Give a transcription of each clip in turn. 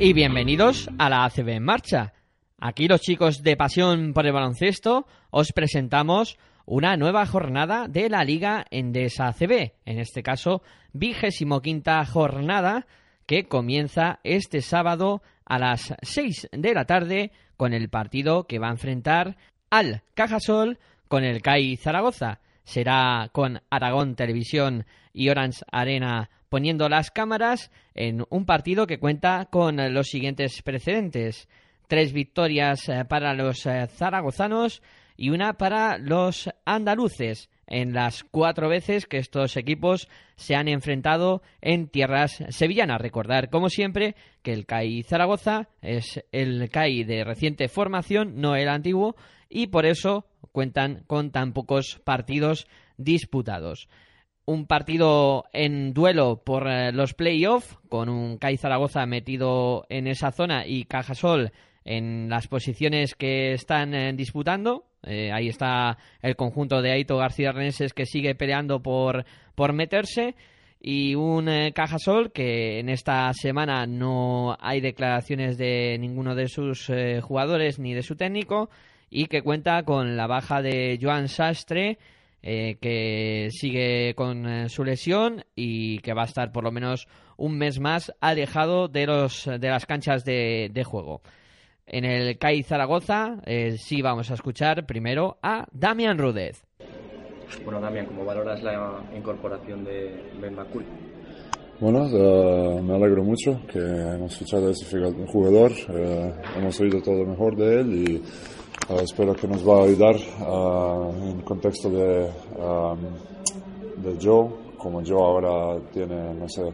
y bienvenidos a la ACB en marcha. Aquí los chicos de Pasión por el Baloncesto os presentamos una nueva jornada de la Liga Endesa ACB, en este caso vigésimo quinta jornada que comienza este sábado a las 6 de la tarde con el partido que va a enfrentar al Cajasol con el CAI Zaragoza. Será con Aragón Televisión y Orange Arena poniendo las cámaras en un partido que cuenta con los siguientes precedentes. Tres victorias eh, para los eh, zaragozanos y una para los andaluces en las cuatro veces que estos equipos se han enfrentado en tierras sevillanas. Recordar, como siempre, que el CAI Zaragoza es el CAI de reciente formación, no el antiguo, y por eso cuentan con tan pocos partidos disputados. Un partido en duelo por eh, los playoffs, con un CAI Zaragoza metido en esa zona y Cajasol en las posiciones que están eh, disputando. Eh, ahí está el conjunto de Aito García Reneses que sigue peleando por, por meterse. Y un Cajasol que en esta semana no hay declaraciones de ninguno de sus jugadores ni de su técnico y que cuenta con la baja de Joan Sastre, eh, que sigue con eh, su lesión y que va a estar por lo menos un mes más alejado de, los, de las canchas de, juego. En el CAI Zaragoza eh, sí vamos a escuchar primero a Damian Rudez. Bueno, Damian, ¿cómo valoras la incorporación de Ben McCool? Bueno, me alegro mucho que hemos fichado a ese jugador, hemos oído todo lo mejor de él y Uh, espero que nos va a ayudar uh, en contexto de, um, de Joe, como Joe ahora tiene no sé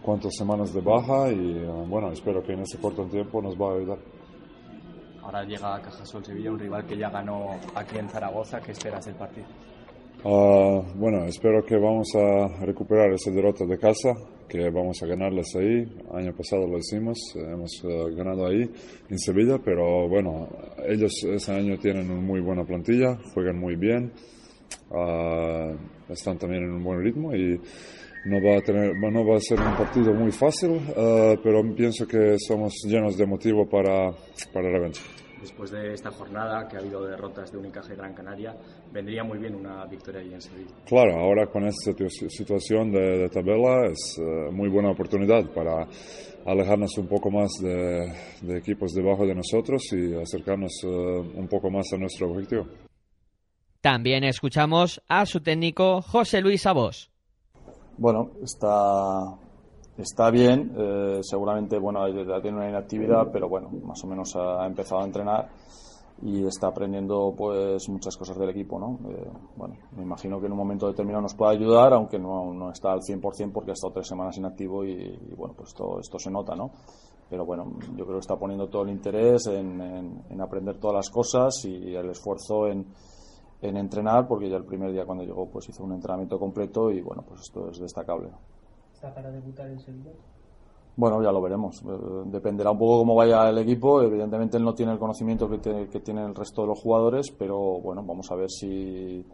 cuántas semanas de baja y uh, bueno, espero que en ese corto tiempo nos va a ayudar. Ahora llega a Cajasol Sevilla, un rival que ya ganó aquí en Zaragoza. ¿Qué esperas del partido? Bueno, espero que vamos a recuperar esa derrota de casa que vamos a ganarles ahí. Año pasado lo hicimos, hemos eh, ganado ahí en Sevilla, pero bueno, ellos ese año tienen una muy buena plantilla, juegan muy bien, uh, están también en un buen ritmo y no va a, tener, no va a ser un partido muy fácil, uh, pero pienso que somos llenos de motivo para, para la revancha después de esta jornada que ha habido derrotas de Unicaja y Gran Canaria, vendría muy bien una victoria ahí en Sevilla. Claro, ahora con esta situación de, tabela es uh, muy buena oportunidad para alejarnos un poco más de, de equipos debajo de nosotros y acercarnos uh, un poco más a nuestro objetivo. También escuchamos a su técnico José Luis Abos. Bueno, está está bien, eh, seguramente bueno, tiene una inactividad, pero bueno, más o menos ha, empezado a entrenar y está aprendiendo pues muchas cosas del equipo, ¿no? Eh, bueno, me imagino que en un momento determinado nos pueda ayudar, aunque no, no está al 100% porque ha estado tres semanas inactivo y, bueno, pues esto, esto se nota, ¿no? Pero bueno, yo creo que está poniendo todo el interés en, en, aprender todas las cosas y el esfuerzo en, en entrenar, porque ya el primer día cuando llegó pues hizo un entrenamiento completo y bueno, pues esto es destacable para debutar en Sevilla? Bueno, ya lo veremos. Eh, dependerá un poco cómo vaya el equipo. Evidentemente él no tiene el conocimiento que, tiene, que tiene el resto de los jugadores, pero bueno, vamos a ver si,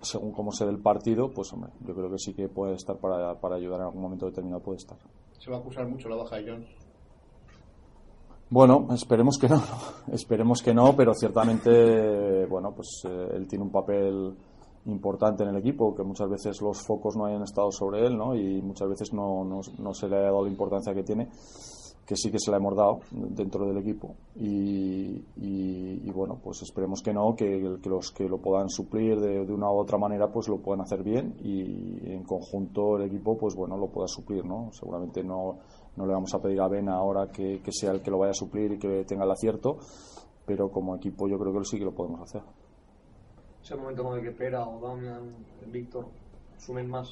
según cómo se dé el partido, pues hombre, yo creo que sí que puede estar para, para ayudar en algún momento determinado, puede estar. ¿Se va a acusar mucho la baja de Jones? Bueno, esperemos que no, esperemos que no, pero ciertamente, bueno, pues eh, él tiene un papel importante en el equipo, que muchas veces los focos no hayan estado sobre él, ¿no? Y muchas veces no, no, se le ha dado la importancia que tiene, que sí que se la hemos dado dentro del equipo. Y, y, bueno, pues esperemos que no, que, que, los que lo puedan suplir de, de, una u otra manera, pues lo puedan hacer bien y en conjunto el equipo, pues bueno, lo pueda suplir, ¿no? Seguramente no, no le vamos a pedir a Ben ahora que, que sea el que lo vaya a suplir y que tenga el acierto, pero como equipo yo creo que sí que lo podemos hacer es el momento con el que Pera o Damian, Víctor sumen más.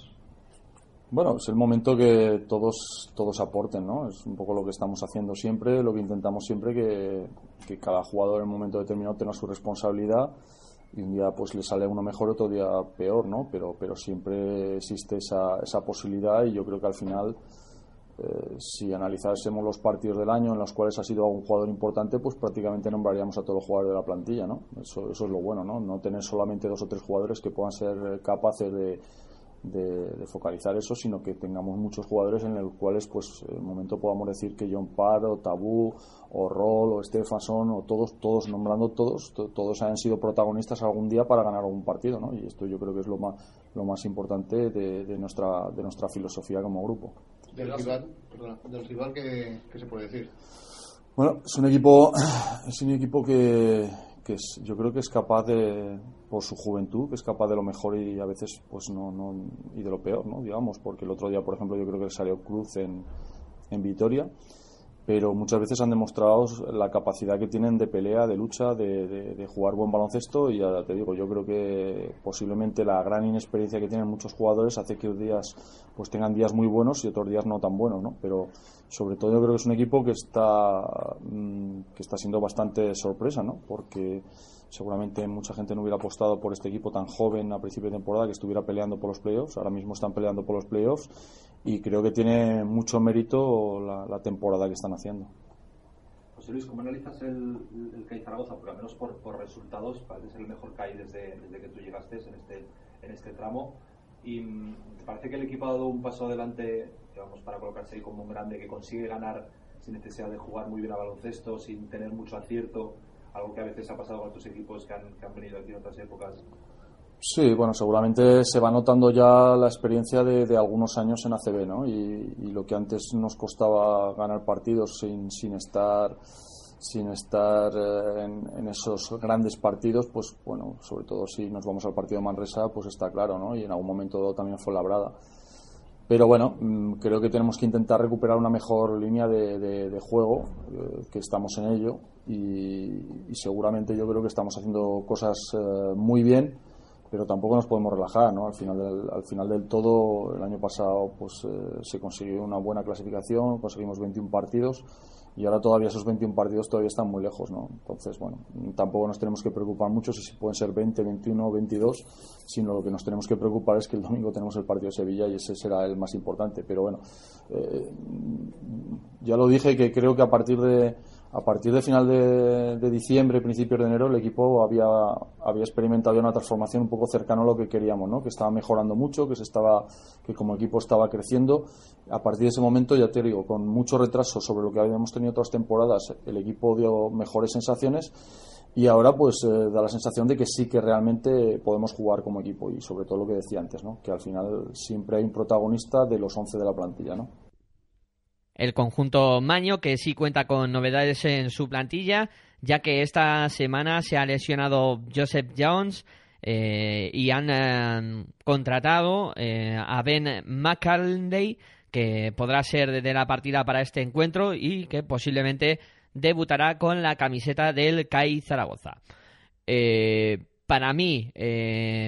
Bueno, es el momento que todos, todos aporten, ¿no? Es un poco lo que estamos haciendo siempre, lo que intentamos siempre, que, que cada jugador en un momento determinado tenga su responsabilidad y un día pues le sale uno mejor, otro día peor, ¿no? Pero, pero siempre existe esa, esa posibilidad y yo creo que al final eh, si analizásemos los partidos del año en los cuales ha sido un jugador importante, pues prácticamente nombraríamos a todos los jugadores de la plantilla, ¿no? Eso, eso es lo bueno, ¿no? No tener solamente dos o tres jugadores que puedan ser capaces de, de, focalizar eso, sino que tengamos muchos jugadores en los cuales, pues, en el momento podamos decir que John Parr, o Tabú, o Roll, o Stefason, o todos, todos, nombrando todos, todos han sido protagonistas algún día para ganar algún partido, ¿no? Y esto yo creo que es lo más, lo más importante de, nuestra, de nuestra filosofía como grupo. Del rival, del rival ¿qué, se puede decir? Bueno, es un equipo, es un equipo que, que yo creo que es capaz de, por su juventud, que es capaz de lo mejor y a veces, pues no, no y de lo peor, ¿no? Digamos, porque el otro día, por ejemplo, yo creo que salió Cruz en, en Vitoria, pero muchas veces han demostrado la capacidad que tienen de pelea, de lucha, de, de, jugar buen baloncesto y ya te digo, yo creo que posiblemente la gran inexperiencia que tienen muchos jugadores hace que días pues tengan días muy buenos y otros días no tan buenos, ¿no? Pero sobre todo yo creo que es un equipo que está mm, que está siendo bastante sorpresa, ¿no? Porque seguramente mucha gente no hubiera apostado por este equipo tan joven a principio de temporada que estuviera peleando por los playoffs. Ahora mismo están peleando por los playoffs y creo que tiene mucho mérito la, temporada que están haciendo. José Luis, ¿cómo analizas el, el CAI Zaragoza? Porque al menos por, por resultados parece ser el mejor CAI desde, desde que tú llegaste en este, en este tramo. Y mm, ¿te parece que el equipo ha dado un paso adelante digamos, para colocarse ahí como un grande que consigue ganar sin necesidad de jugar muy bien a baloncesto, sin tener mucho acierto? Algo que a veces ha pasado con otros equipos que han, que han venido aquí en otras épocas. Sí, bueno, seguramente se va notando ya la experiencia de, algunos años en ACB, ¿no? Y, lo que antes nos costaba ganar partidos sin, sin estar sin estar eh, en, esos grandes partidos, pues bueno, sobre todo si nos vamos al partido de Manresa, pues está claro, ¿no? Y en algún momento también fue labrada. Pero bueno, mm, creo que tenemos que intentar recuperar una mejor línea de, juego, eh, que estamos en ello, y, y, seguramente yo creo que estamos haciendo cosas eh, muy bien pero tampoco nos podemos relajar, ¿no? Al final del, al final del todo, el año pasado pues eh, se consiguió una buena clasificación, conseguimos 21 partidos y ahora todavía esos 21 partidos todavía están muy lejos, ¿no? Entonces, bueno, tampoco nos tenemos que preocupar mucho si pueden ser 20, 21 o 22, sino lo que nos tenemos que preocupar es que el domingo tenemos el partido de Sevilla y ese será el más importante. Pero bueno, eh, ya lo dije que creo que a partir de a partir de final de, diciembre, principios de enero, el equipo había, había experimentado una transformación un poco cercana a lo que queríamos, ¿no? que estaba mejorando mucho, que, se estaba, que como equipo estaba creciendo. A partir de ese momento, ya te digo, con mucho retraso sobre lo que habíamos tenido otras temporadas, el equipo dio mejores sensaciones y ahora pues eh, da la sensación de que sí que realmente podemos jugar como equipo y sobre todo lo que decía antes, ¿no? que al final siempre hay un protagonista de los 11 de la plantilla. ¿no? El conjunto Maño, que sí cuenta con novedades en su plantilla, ya que esta semana se ha lesionado Joseph Jones eh, y han eh, contratado eh, a Ben McCarley, que podrá ser de la partida para este encuentro y que posiblemente debutará con la camiseta del CAI Zaragoza. para mí,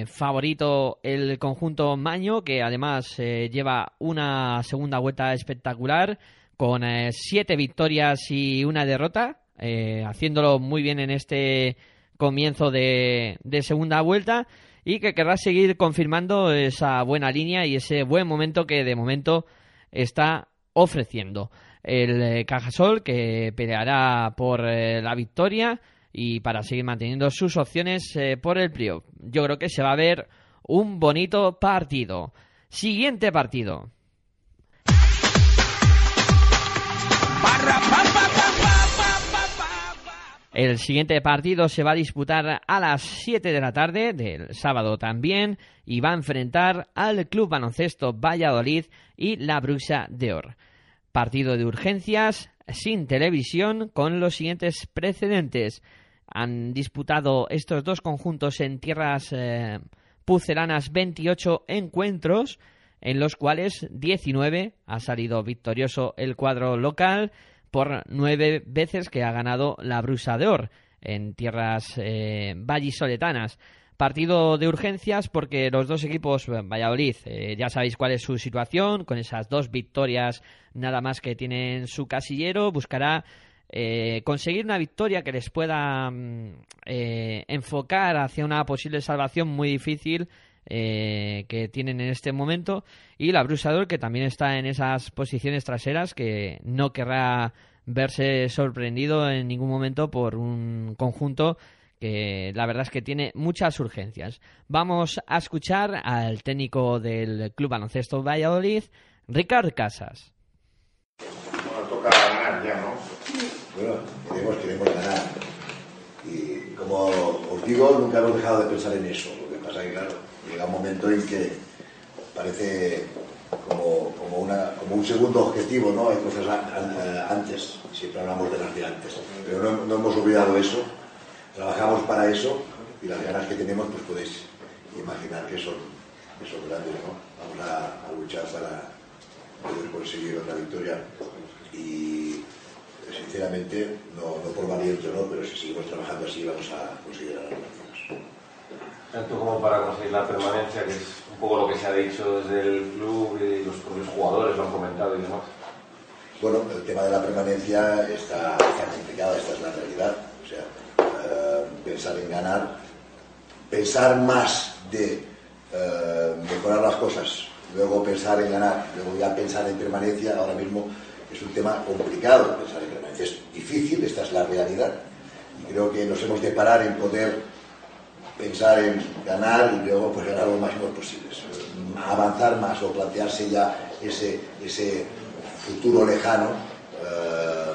favorito el conjunto Maño, que además lleva una segunda vuelta espectacular con eh, siete victorias y una derrota, eh, haciéndolo muy bien en este comienzo de, segunda vuelta y que querrá seguir confirmando esa buena línea y ese buen momento que de momento está ofreciendo. El eh, Cajasol que peleará por la victoria y para seguir manteniendo sus opciones por el playoff. Yo creo que se va a ver un bonito partido. Siguiente partido. El siguiente partido se va a disputar a las 7 de la tarde del sábado también y va a enfrentar al Club Baloncesto Valladolid y la Bruxa de Or. Partido de urgencias sin televisión con los siguientes precedentes. Han disputado estos dos conjuntos en tierras eh, pucelanas 28 encuentros en los cuales 19 ha salido victorioso el cuadro local por nueve veces que ha ganado la Brusa de Or en tierras eh, vallisoletanas. Partido de urgencias porque los dos equipos, Valladolid, eh, ya sabéis cuál es su situación, con esas dos victorias nada más que tienen su casillero, buscará eh, conseguir una victoria que les pueda mm, enfocar hacia una posible salvación muy difícil eh, que tienen en este momento y la Brusador que también está en esas posiciones traseras que no querrá verse sorprendido en ningún momento por un conjunto que la verdad es que tiene muchas urgencias. Vamos a escuchar al técnico del Club Baloncesto Valladolid, Ricard Casas. Bueno, toca ganar ya, ¿no? Bueno, queremos, queremos ganar. Y como os digo, nunca hemos dejado de pensar en eso. Lo que pasa es que, claro, llega un momento en que parece como, como, un segundo objetivo, ¿no? Hay cosas a- antes, siempre hablamos de las de antes, pero no, hemos olvidado eso, trabajamos para eso y las ganas que tenemos, pues podéis imaginar que son, grandes, ¿no? Vamos a, luchar para poder conseguir otra victoria y sinceramente, no, no por valiente, ¿no? Pero si seguimos trabajando así vamos a conseguir partidos. Tanto como para conseguir la permanencia, que es un poco lo que se ha dicho desde el club y los propios jugadores lo han comentado y demás. Bueno, el tema de la permanencia está, complicado, esta es la realidad. O sea, eh, pensar en ganar, pensar más de eh, mejorar las cosas, luego pensar en ganar, luego ya pensar en permanencia, ahora mismo es un tema complicado. Pensar en permanencia es difícil, esta es la realidad. Y creo que nos hemos de parar en poder pensar en ganar y luego pues ganar lo máximo posible. Avanzar más o plantearse ya ese, ese futuro lejano, eh,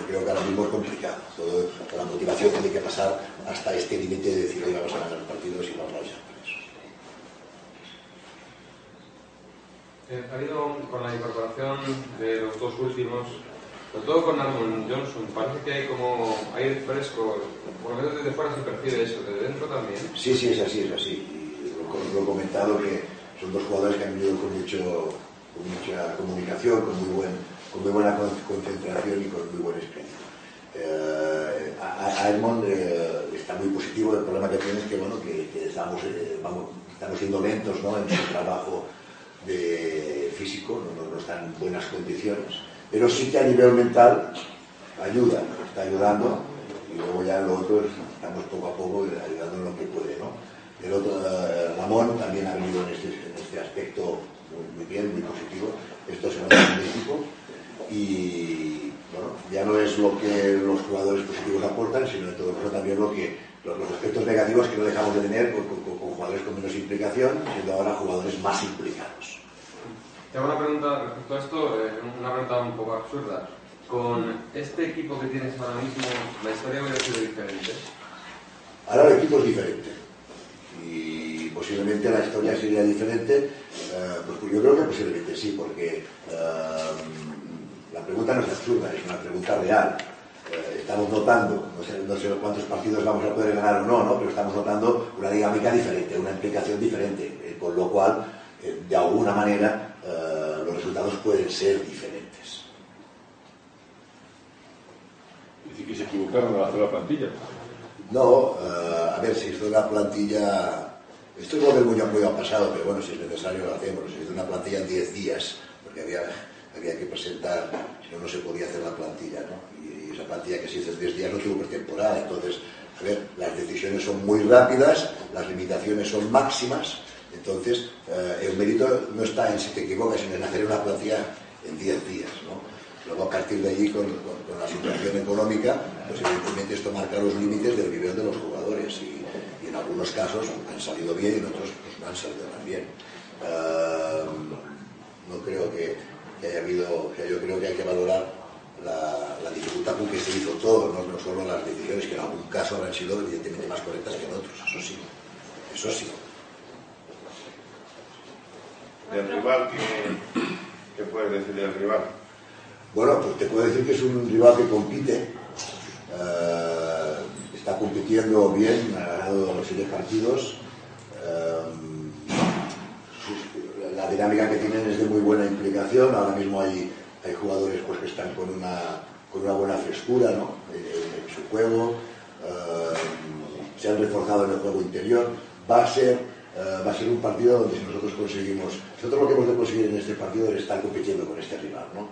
yo creo que ahora mismo es complicado. Todo, la motivación tiene que pasar hasta este límite de decir, hoy vamos a ganar partidos y vamos a luchar por eso. Eh, ha con la incorporación de los dos últimos, sobre todo con Armon Johnson, parece que hay como aire fresco, por lo menos desde fuera se percibe eso, desde dentro también. Sí, sí, es así, es así. Lo, he comentado que son dos jugadores que han venido con, mucho, con mucha comunicación, con muy, buen, con muy buena con- concentración y con muy buen espíritu. Eh, a, Edmond eh, está muy positivo, el problema que tiene es que, bueno, que, estamos, eh, estamos siendo lentos ¿no? en su trabajo de físico, no, no- no está en buenas condiciones, pero sí que a nivel mental ayuda, está ayudando y luego ya lo otro es- estamos poco a poco ayudando en lo que puede, ¿no? El otro, eh, Ramón también ha venido en este, en este aspecto muy, muy bien, muy positivo. Esto se nota en equipo y bueno, ya no es lo que los jugadores positivos aportan, sino en todo caso también lo que los, los aspectos negativos que no dejamos de tener con- con jugadores con menos implicación, siendo ahora jugadores más implicados. Te hago una pregunta respecto a esto, eh, una pregunta un poco absurda. Con este equipo que tienes ahora mismo, ¿la historia hubiera sido diferente? Ahora el equipo es diferente y posiblemente la historia sería diferente. eh, pues yo creo que posiblemente sí, porque eh, la pregunta no es absurda, es una pregunta real. Eh, estamos notando, no sé, no sé cuántos partidos vamos a poder ganar o no, ¿no? pero estamos notando una dinámica diferente, una implicación diferente, eh, con lo cual, eh, de alguna manera, resultados pueden ser diferentes. Dice que se equivocaron al hacer la plantilla. No, eh, a ver, si es una plantilla. Esto es volver muy, muy al pasado, pero bueno, si es necesario lo hacemos. Se hizo una plantilla en 10 días, porque había, había que presentar, si no, no se podía hacer la plantilla, ¿no? Y esa plantilla que se hizo en 10 días no tuvo pretemporada. Entonces, a ver, las decisiones son muy rápidas, las limitaciones son máximas. Entonces, eh, el mérito no está en si te equivocas, sino en hacer una plantilla en 10 días, ¿no? Luego, a partir de allí, con, la situación económica, pues evidentemente esto marca los límites del nivel de los jugadores y, en algunos casos han salido bien y en otros pues, no han salido tan bien. Eh, no creo que, haya habido, yo creo que hay que valorar la, la dificultad con que se hizo todo, no solo las decisiones que en algún caso habrán sido evidentemente más correctas que en otros, eso sí, eso sí. Del rival, ¿qué, qué puedes decir del rival? Bueno, pues te puedo decir que es un rival que compite, eh, está compitiendo bien, ha ganado los siete partidos. eh, la dinámica que tienen es de muy buena implicación. Ahora mismo hay, hay jugadores pues, que están con una, con una buena frescura ¿no? en, en su juego, eh, se han reforzado en el juego interior. Va a ser eh, va a ser un partido donde si nosotros conseguimos, nosotros lo que hemos de conseguir en este partido es estar compitiendo con este rival, ¿no?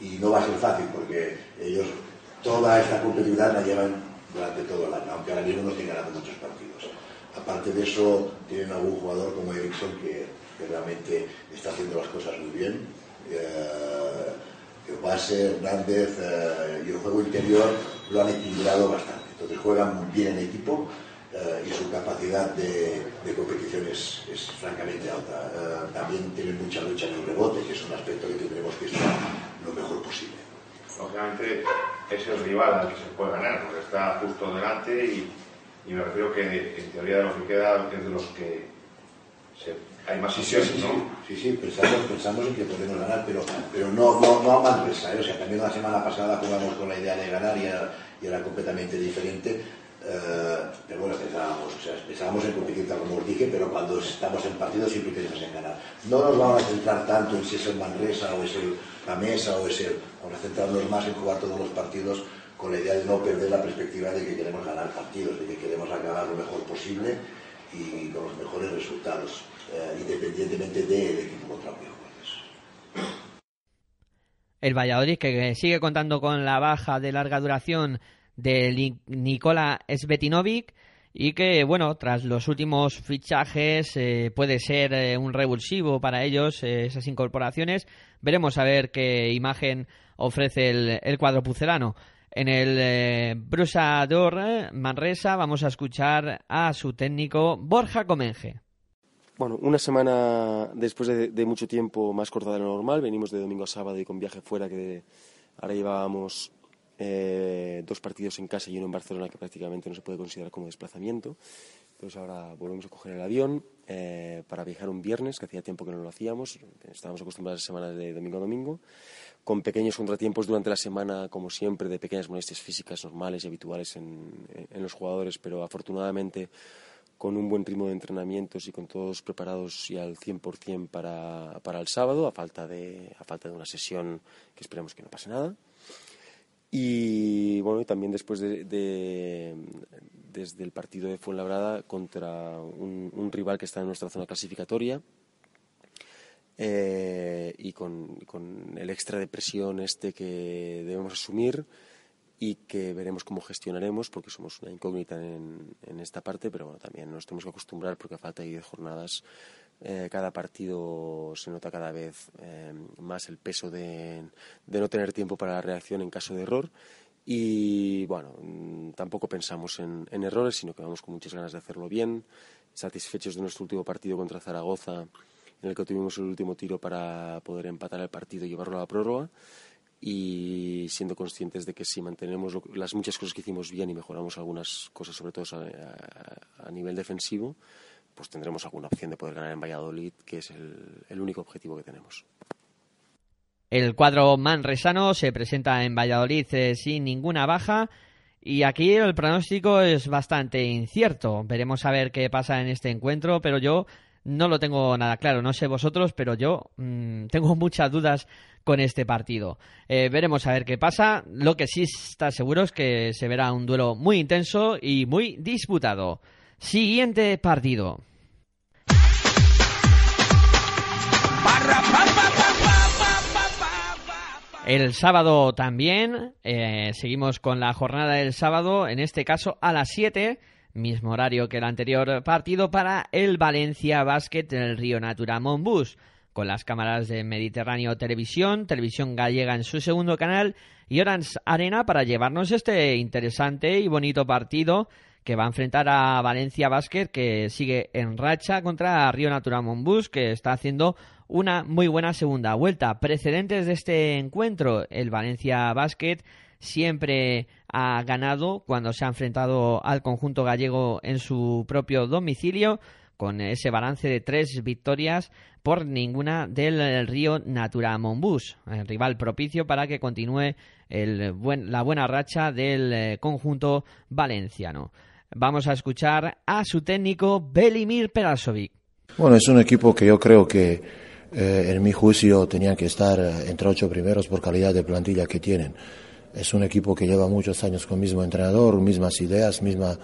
Y no va a ser fácil porque ellos toda esta competitividad la llevan durante todo el año, aunque ahora mismo no estén ganando muchos partidos. Aparte de eso, tienen algún jugador como Ericsson que, que realmente está haciendo las cosas muy bien. Eh, base, Hernández eh, y el juego interior lo han equilibrado bastante. Entonces juegan bien en equipo eh, y su capacidad de, competición es, francamente alta. Eh, también tienen mucha lucha en el rebote, que es un aspecto que tendremos que estar lo mejor posible. Lógicamente es el rival al que se puede ganar, porque está justo delante y, y me refiero que en teoría de lo que queda es de los que se hay más sí, sí, sí, ¿no? Sí, sí, pensamos, pensamos en que podemos ganar, pero, pero no, no, no a manresa. ¿eh? O sea, también la semana pasada jugamos con la idea de ganar y era, y era completamente diferente. Eh, pero bueno, pensábamos, o sea, pensábamos en como os dije, pero cuando estamos en partido siempre pensamos en ganar. No nos vamos a centrar tanto en si es el Manresa o es el, la Mesa o es el... Vamos a centrarnos más en jugar todos los partidos con la idea de no perder la perspectiva de que queremos ganar partidos, de que queremos acabar lo mejor posible y con los mejores resultados. Eh, independientemente del equipo contra el El Valladolid que sigue contando con la baja de larga duración de Nikola Svetinovic y que, bueno, tras los últimos fichajes eh, puede ser eh, un revulsivo para ellos esas incorporaciones. Veremos a ver qué imagen ofrece el, cuadro pucelano. En el Brusador Manresa vamos a escuchar a su técnico Borja Comenge. Bueno, una semana después de, mucho tiempo más corta de lo normal, venimos de domingo a sábado y con viaje fuera, que ahora llevábamos eh, dos partidos en casa y uno en Barcelona que prácticamente no se puede considerar como desplazamiento. Entonces ahora volvemos a coger el avión eh, para viajar un viernes, que hacía tiempo que no lo hacíamos, estábamos acostumbrados a semanas de domingo a domingo, con pequeños contratiempos durante la semana, como siempre, de pequeñas molestias físicas normales y habituales en los jugadores, pero afortunadamente con un buen ritmo de entrenamientos y con todos preparados y al 100% para, para el sábado, a falta, de, a falta de una sesión que esperemos que no pase nada. Y bueno, también después de, desde el partido de Fuenlabrada contra un, rival que está en nuestra zona clasificatoria eh, y con, con, el extra de presión este que debemos asumir y que veremos cómo gestionaremos porque somos una incógnita en, en esta parte, pero bueno, también nos tenemos que acostumbrar porque a falta de 10 jornadas eh, cada partido se nota cada vez eh, más el peso de, de, no tener tiempo para la reacción en caso de error. Y bueno, mm, tampoco pensamos en, en errores, sino que vamos con muchas ganas de hacerlo bien, satisfechos de nuestro último partido contra Zaragoza en el que tuvimos el último tiro para poder empatar el partido y llevarlo a la prórroga y siendo conscientes de que si mantenemos las muchas cosas que hicimos bien y mejoramos algunas cosas, sobre todo a, nivel defensivo, pues tendremos alguna opción de poder ganar en Valladolid, que es el, único objetivo que tenemos. El cuadro manresano se presenta en Valladolid eh, sin ninguna baja y aquí el pronóstico es bastante incierto. Veremos a ver qué pasa en este encuentro, pero yo no lo tengo nada claro. No sé vosotros, pero yo mm, tengo muchas dudas con este partido. Eh, veremos a ver qué pasa. Lo que sí está seguro es que se verá un duelo muy intenso y muy disputado. Siguiente partido. El sábado también, eh, seguimos con la jornada del sábado, en este caso a las 7, mismo horario que el anterior partido para el Valencia Basket en el Río Natura Monbus con las cámaras de Mediterráneo Televisión, Televisión Gallega en su segundo canal y Orange Arena para llevarnos este interesante y bonito partido que va a enfrentar a Valencia Basket que sigue en racha contra Río Natura Monbus que está haciendo una muy buena segunda vuelta. Precedentes de este encuentro, el Valencia Basket siempre ha ganado cuando se ha enfrentado al conjunto gallego en su propio domicilio con ese balance de tres victorias por ninguna del Río Natura Monbus, el rival propicio para que continúe el la buena racha del eh, conjunto valenciano. Vamos a escuchar a su técnico Belimir Perasovic. Bueno, es un equipo que yo creo que eh, en mi juicio tenía que estar eh, entre ocho primeros por calidad de plantilla que tienen. Es un equipo que lleva muchos años con el mismo entrenador, mismas ideas, misma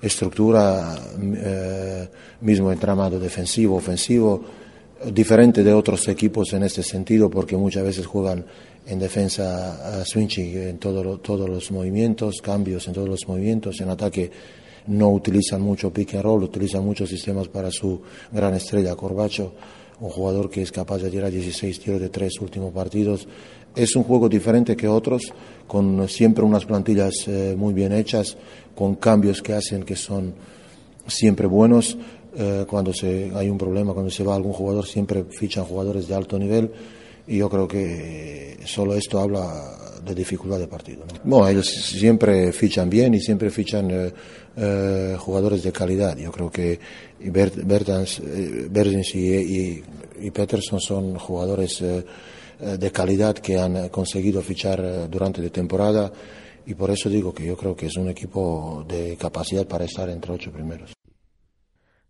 estructura, eh, mismo entramado defensivo, ofensivo, diferente de otros equipos en este sentido porque muchas veces juegan en defensa a switching en todos los movimientos, cambios en todos los movimientos, en ataque no utilizan mucho pick and roll, utilizan muchos sistemas para su gran estrella Corbacho un jugador que es capaz de tirar 16 tiros de tres últimos partidos. Es un juego diferente que otros, con siempre unas plantillas eh, muy bien hechas, con cambios que hacen que son siempre buenos. Eh, cuando se, hay un problema, cuando se va algún jugador, siempre fichan jugadores de alto nivel y yo creo que solo esto habla de dificultad de partido. ¿no? Bueno, ellos siempre fichan bien y siempre fichan eh, eh, jugadores de calidad. Yo creo que Bert, Bertans, eh, y, y, y, Peterson son jugadores eh, de calidad que han conseguido fichar durante la temporada y por eso digo que yo creo que es un equipo de capacidad para estar entre ocho primeros.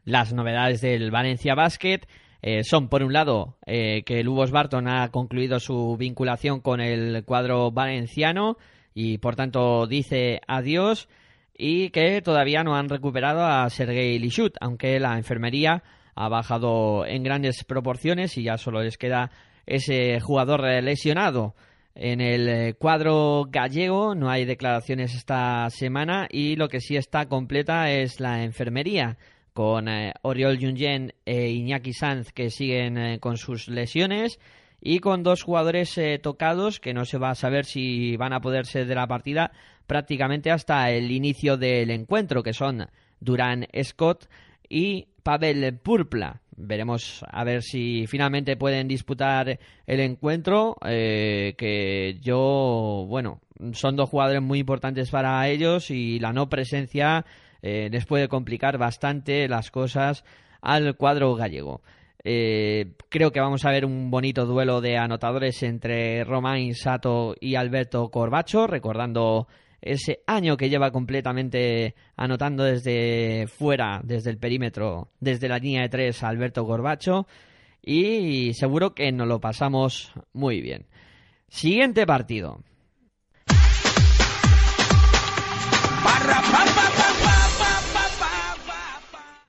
Las novedades del Valencia Basket eh, son, por un lado, eh, que Lubos Barton ha concluido su vinculación con el cuadro valenciano y, por tanto, dice adiós y que todavía no han recuperado a Sergei Lishut, aunque la enfermería ha bajado en grandes proporciones y ya solo les queda ese jugador lesionado. En el cuadro gallego no hay declaraciones esta semana y lo que sí está completa es la enfermería con eh, Oriol Junyen e Iñaki Sanz que siguen eh, con sus lesiones y con dos jugadores eh, tocados que no se va a saber si van a poder ser de la partida prácticamente hasta el inicio del encuentro, que son Durán Scott y Pavel Purpla. Veremos a ver si finalmente pueden disputar el encuentro, eh, que yo, bueno, son dos jugadores muy importantes para ellos y la no presencia eh, les puede complicar bastante las cosas al cuadro gallego. Eh, creo que vamos a ver un bonito duelo de anotadores entre Romain Sato y Alberto Corbacho, recordando ese año que lleva completamente anotando desde fuera, desde el perímetro, desde la línea de tres, Alberto Corbacho. Y seguro que nos lo pasamos muy bien. Siguiente partido.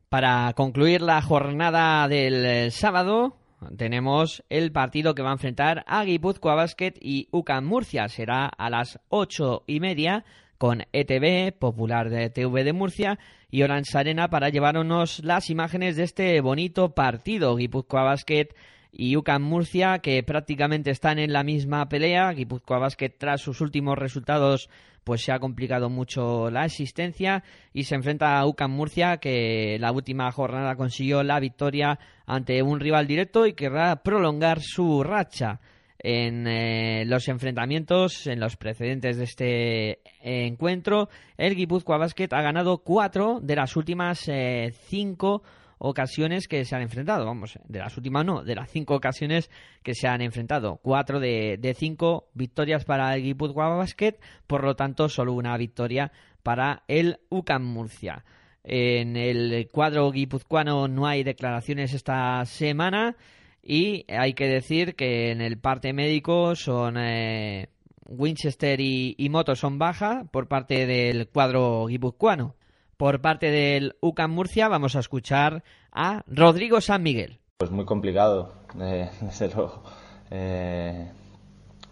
Para concluir la jornada del sábado, tenemos el partido que va a enfrentar a Guipúzcoa Basket y UCAM Murcia. Será a las ocho y media con ETV, Popular de TV de Murcia, y Orange Arena para llevarnos las imágenes de este bonito partido. Guipúzcoa Basket y UCAM Murcia, que prácticamente están en la misma pelea. Guipúzcoa Basket, tras sus últimos resultados, pues se ha complicado mucho la existencia y se enfrenta a UCAM Murcia, que la última jornada consiguió la victoria ante un rival directo y querrá prolongar su racha en eh, los enfrentamientos, en los precedentes de este encuentro. El Guipúzcoa Basket ha ganado cuatro de las últimas eh, cinco ocasiones que se han enfrentado. Vamos, de las últimas no, de las cinco ocasiones que se han enfrentado. Cuatro de, de cinco victorias para el Guipúzcoa Basket, por lo tanto, solo una victoria para el UCAM Murcia. En el cuadro guipuzcoano no hay declaraciones esta semana y hay que decir que en el parte médico son eh, Winchester y, y Moto son baja por parte del cuadro guipuzcoano. Por parte del UCAM Murcia vamos a escuchar a Rodrigo San Miguel. Pues muy complicado, eh, desde luego. Eh,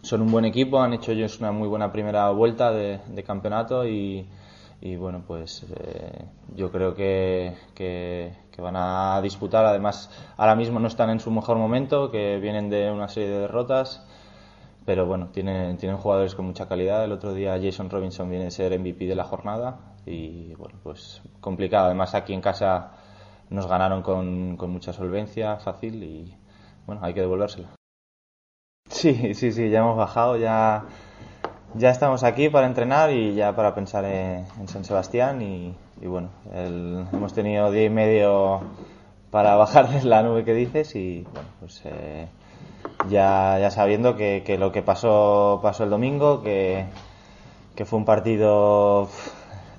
son un buen equipo, han hecho ellos una muy buena primera vuelta de, campeonato y, bueno, pues eh, yo creo que, que, que, van a disputar. Además, ahora mismo no están en su mejor momento, que vienen de una serie de derrotas, pero bueno, tienen, tienen jugadores con mucha calidad. El otro día Jason Robinson viene a ser MVP de la jornada y bueno, pues complicado. Además aquí en casa nos ganaron con, con mucha solvencia, fácil y bueno, hay que devolvérsela. Sí, sí, sí, ya hemos bajado, ya, ya estamos aquí para entrenar y ya para pensar en, San Sebastián y, y bueno, el, hemos tenido día y medio para bajar de la nube que dices y bueno, pues eh, ya, ya sabiendo que, que, lo que pasó, pasó el domingo, que, que fue un partido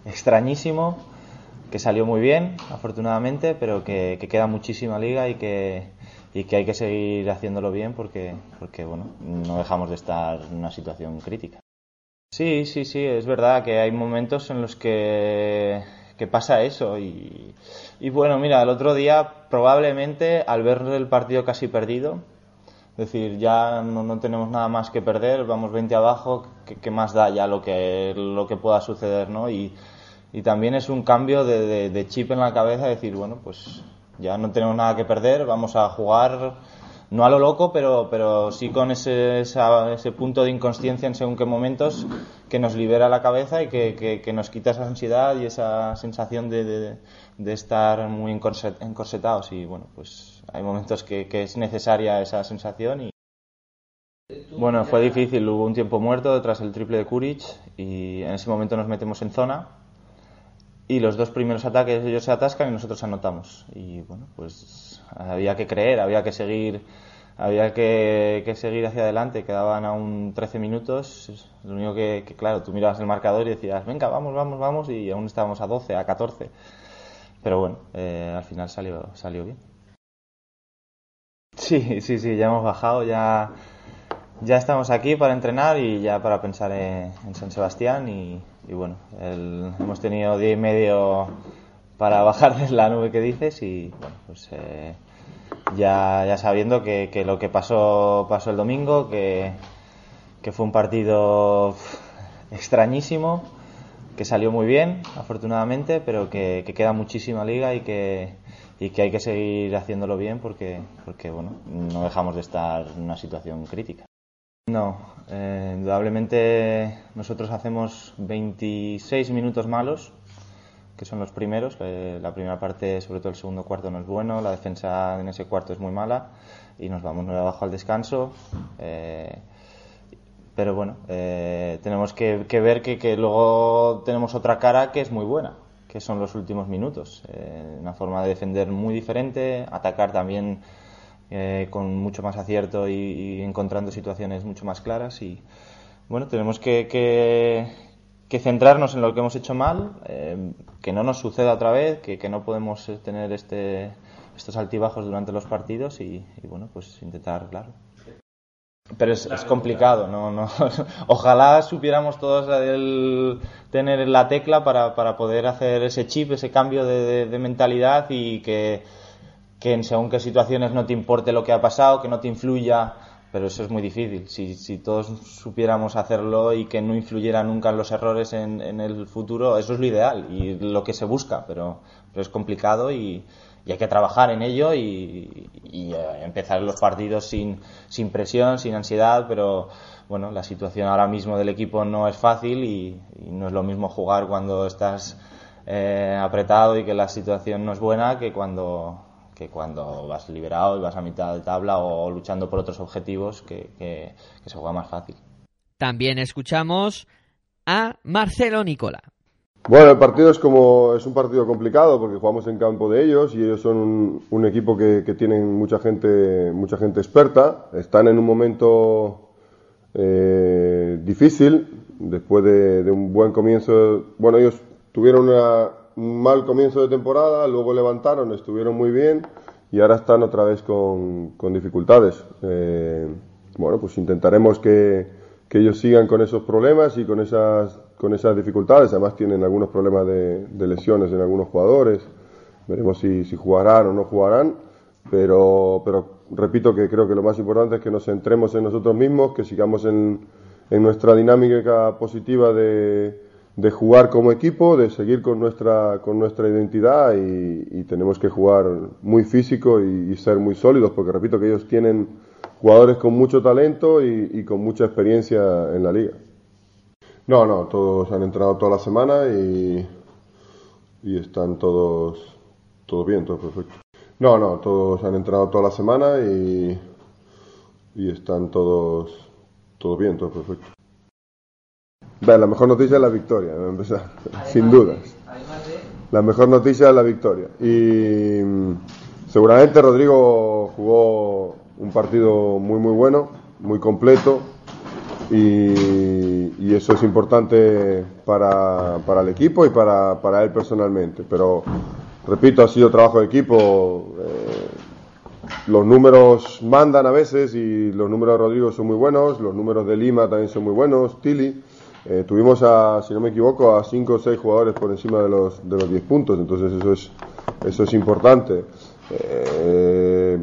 extrañísimo, que salió muy bien, afortunadamente, pero que, que queda muchísima liga y que, y que hay que seguir haciéndolo bien porque, porque bueno, no dejamos de estar en una situación crítica. Sí, sí, sí, es verdad que hay momentos en los que, que pasa eso y, y bueno, mira, el otro día probablemente al ver el partido casi perdido, es decir, ya no, no, tenemos nada más que perder, vamos 20 abajo, ¿qué, qué más da ya lo que, lo que pueda suceder, ¿no? Y, y también es un cambio de, de, chip en la cabeza, decir, bueno, pues ya no tenemos nada que perder, vamos a jugar no a lo loco, pero, pero sí con ese, ese punto de inconsciencia en según qué momentos que nos libera la cabeza y que, que, nos quita esa ansiedad y esa sensación de, de, estar muy encorsetados. Y bueno, pues hay momentos que, que es necesaria esa sensación y, bueno, fue difícil. Hubo un tiempo muerto tras el triple de Kuric y en ese momento nos metemos en zona y los dos primeros ataques ellos se atascan y nosotros anotamos. Y bueno, pues había que creer, había que seguir, había que, seguir hacia adelante. Quedaban aún 13 minutos. Lo único que, claro, tú mirabas el marcador y decías, venga, vamos, vamos, vamos, y aún estábamos a 12, a 14. Pero bueno, eh, al final salió, salió bien. Sí, sí, sí, ya hemos bajado, ya ya estamos aquí para entrenar y ya para pensar en, San Sebastián y, bueno, hemos tenido día y medio para bajar de la nube que dices y bueno, pues eh, ya, sabiendo que, lo que pasó pasó el domingo, que, fue un partido extrañísimo, que salió muy bien, afortunadamente, pero que, queda muchísima liga y que, y que hay que seguir haciéndolo bien porque, porque bueno, no dejamos de estar en una situación crítica. No, eh, indudablemente nosotros hacemos 26 minutos malos, que son los primeros. Eh, la primera parte, sobre todo el segundo cuarto, no es bueno. La defensa en ese cuarto es muy mala y nos vamos muy abajo al descanso. Eh, pero bueno, tenemos que, ver que, que, luego tenemos otra cara que es muy buena, que son los últimos minutos. una forma de defender muy diferente, atacar también eh, con mucho más acierto y, encontrando situaciones mucho más claras. Y bueno, tenemos que, que, centrarnos en lo que hemos hecho mal, eh, que no nos suceda otra vez, que, que no podemos tener este, estos altibajos durante los partidos y, bueno, pues intentar, claro. Pero es, es complicado, ¿no? no Ojalá supiéramos todos tener la tecla para, para poder hacer ese chip, ese cambio de mentalidad y que que en según qué situaciones no te importe lo que ha pasado, que no te influya, pero eso es muy difícil. Si, si todos supiéramos hacerlo y que no influyera nunca en los errores en, el futuro, eso es lo ideal y lo que se busca, pero, pero es complicado y, hay que trabajar en ello y, eh, empezar los partidos sin, sin presión, sin ansiedad, pero bueno, la situación ahora mismo del equipo no es fácil y, no es lo mismo jugar cuando estás eh, apretado y que la situación no es buena que cuando que cuando vas liberado y vas a mitad de tabla o luchando por otros objetivos que, que, se juega más fácil. También escuchamos a Marcelo Nicola. Bueno, el partido es como es un partido complicado porque jugamos en campo de ellos y ellos son un, equipo que, que, tienen mucha gente mucha gente experta. Están en un momento eh, difícil después de, de, un buen comienzo. Bueno, ellos tuvieron una, un mal comienzo de temporada, luego levantaron, estuvieron muy bien y ahora están otra vez con, con dificultades. Eh, bueno, pues intentaremos que, que, ellos sigan con esos problemas y con esas, con esas dificultades. Además tienen algunos problemas de, de lesiones en algunos jugadores. Veremos si, si, jugarán o no jugarán. Pero, pero repito que creo que lo más importante es que nos centremos en nosotros mismos, que sigamos en, en nuestra dinámica positiva de, de jugar como equipo, de seguir con nuestra, con nuestra identidad y, tenemos que jugar muy físico y, ser muy sólidos, porque repito que ellos tienen jugadores con mucho talento y, con mucha experiencia en la liga. No, no, todos han entrenado toda la semana y, y están todos, todo bien, todo perfecto. No, no, todos han entrenado toda la semana y, y están todos, todo bien, todo perfecto la mejor noticia es la victoria, sin dudas. La mejor noticia es la victoria. Y mm, seguramente Rodrigo jugó un partido muy, muy bueno, muy completo. Y, eso es importante para, para el equipo y para, para, él personalmente. Pero, repito, ha sido trabajo de equipo. Eh, los números mandan a veces y los números de Rodrigo son muy buenos, los números de Lima también son muy buenos, Tilly. Eh, tuvimos, a, si no me equivoco, a 5 o 6 jugadores por encima de los, de los 10 puntos, entonces eso es, eso es importante. Eh,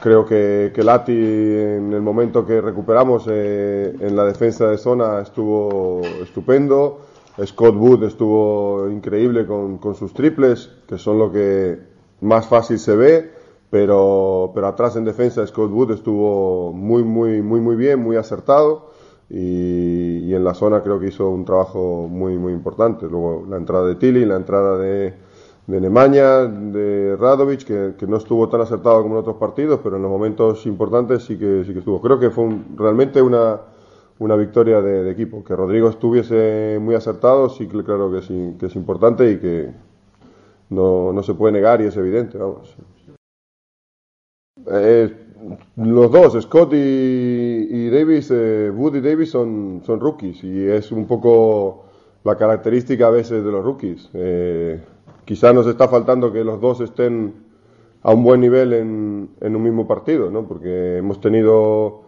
creo que, que, Lati en el momento que recuperamos eh, en la defensa de zona estuvo estupendo. Scott Wood estuvo increíble con, con, sus triples, que son lo que, más fácil se ve, pero, pero atrás en defensa Scott Wood estuvo muy, muy, muy, muy bien, muy acertado y, en la zona creo que hizo un trabajo muy, muy importante. Luego la entrada de Tilly, la entrada de, de Nemanja, de Radovic, que, no estuvo tan acertado como en otros partidos, pero en los momentos importantes sí que, sí que estuvo. Creo que fue realmente una, una victoria de, equipo. Que Rodrigo estuviese muy acertado, sí que claro que, sí, que es importante y que no, no se puede negar y es evidente, vamos. Eh, los dos, Scott y, Davis, eh, Wood y Davis son, son rookies y es un poco la característica a veces de los rookies. Eh, quizá nos está faltando que los dos estén a un buen nivel en, en un mismo partido, ¿no? porque hemos tenido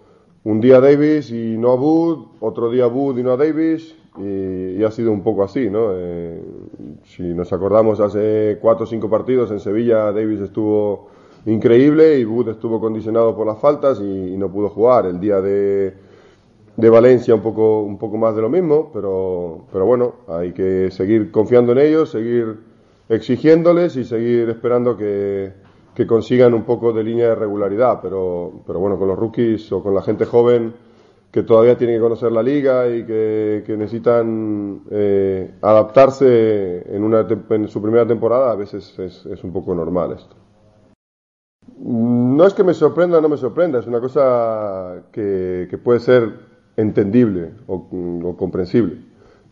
un día Davis y no a Wood, otro día Wood y no a Davis, y, ha sido un poco así, ¿no? Eh, si nos acordamos hace cuatro o cinco partidos en Sevilla, Davis estuvo increíble y Wood estuvo condicionado por las faltas y, no pudo jugar. El día de, de, Valencia un poco, un poco más de lo mismo, pero, pero bueno, hay que seguir confiando en ellos, seguir exigiéndoles y seguir esperando que, que consigan un poco de línea de regularidad. Pero, pero bueno, con los rookies o con la gente joven que todavía tienen que conocer la liga y que, necesitan eh, adaptarse en, una, en su primera temporada, a veces es, es un poco normal esto. No es que me sorprenda o no me sorprenda, es una cosa que, puede ser entendible o, comprensible.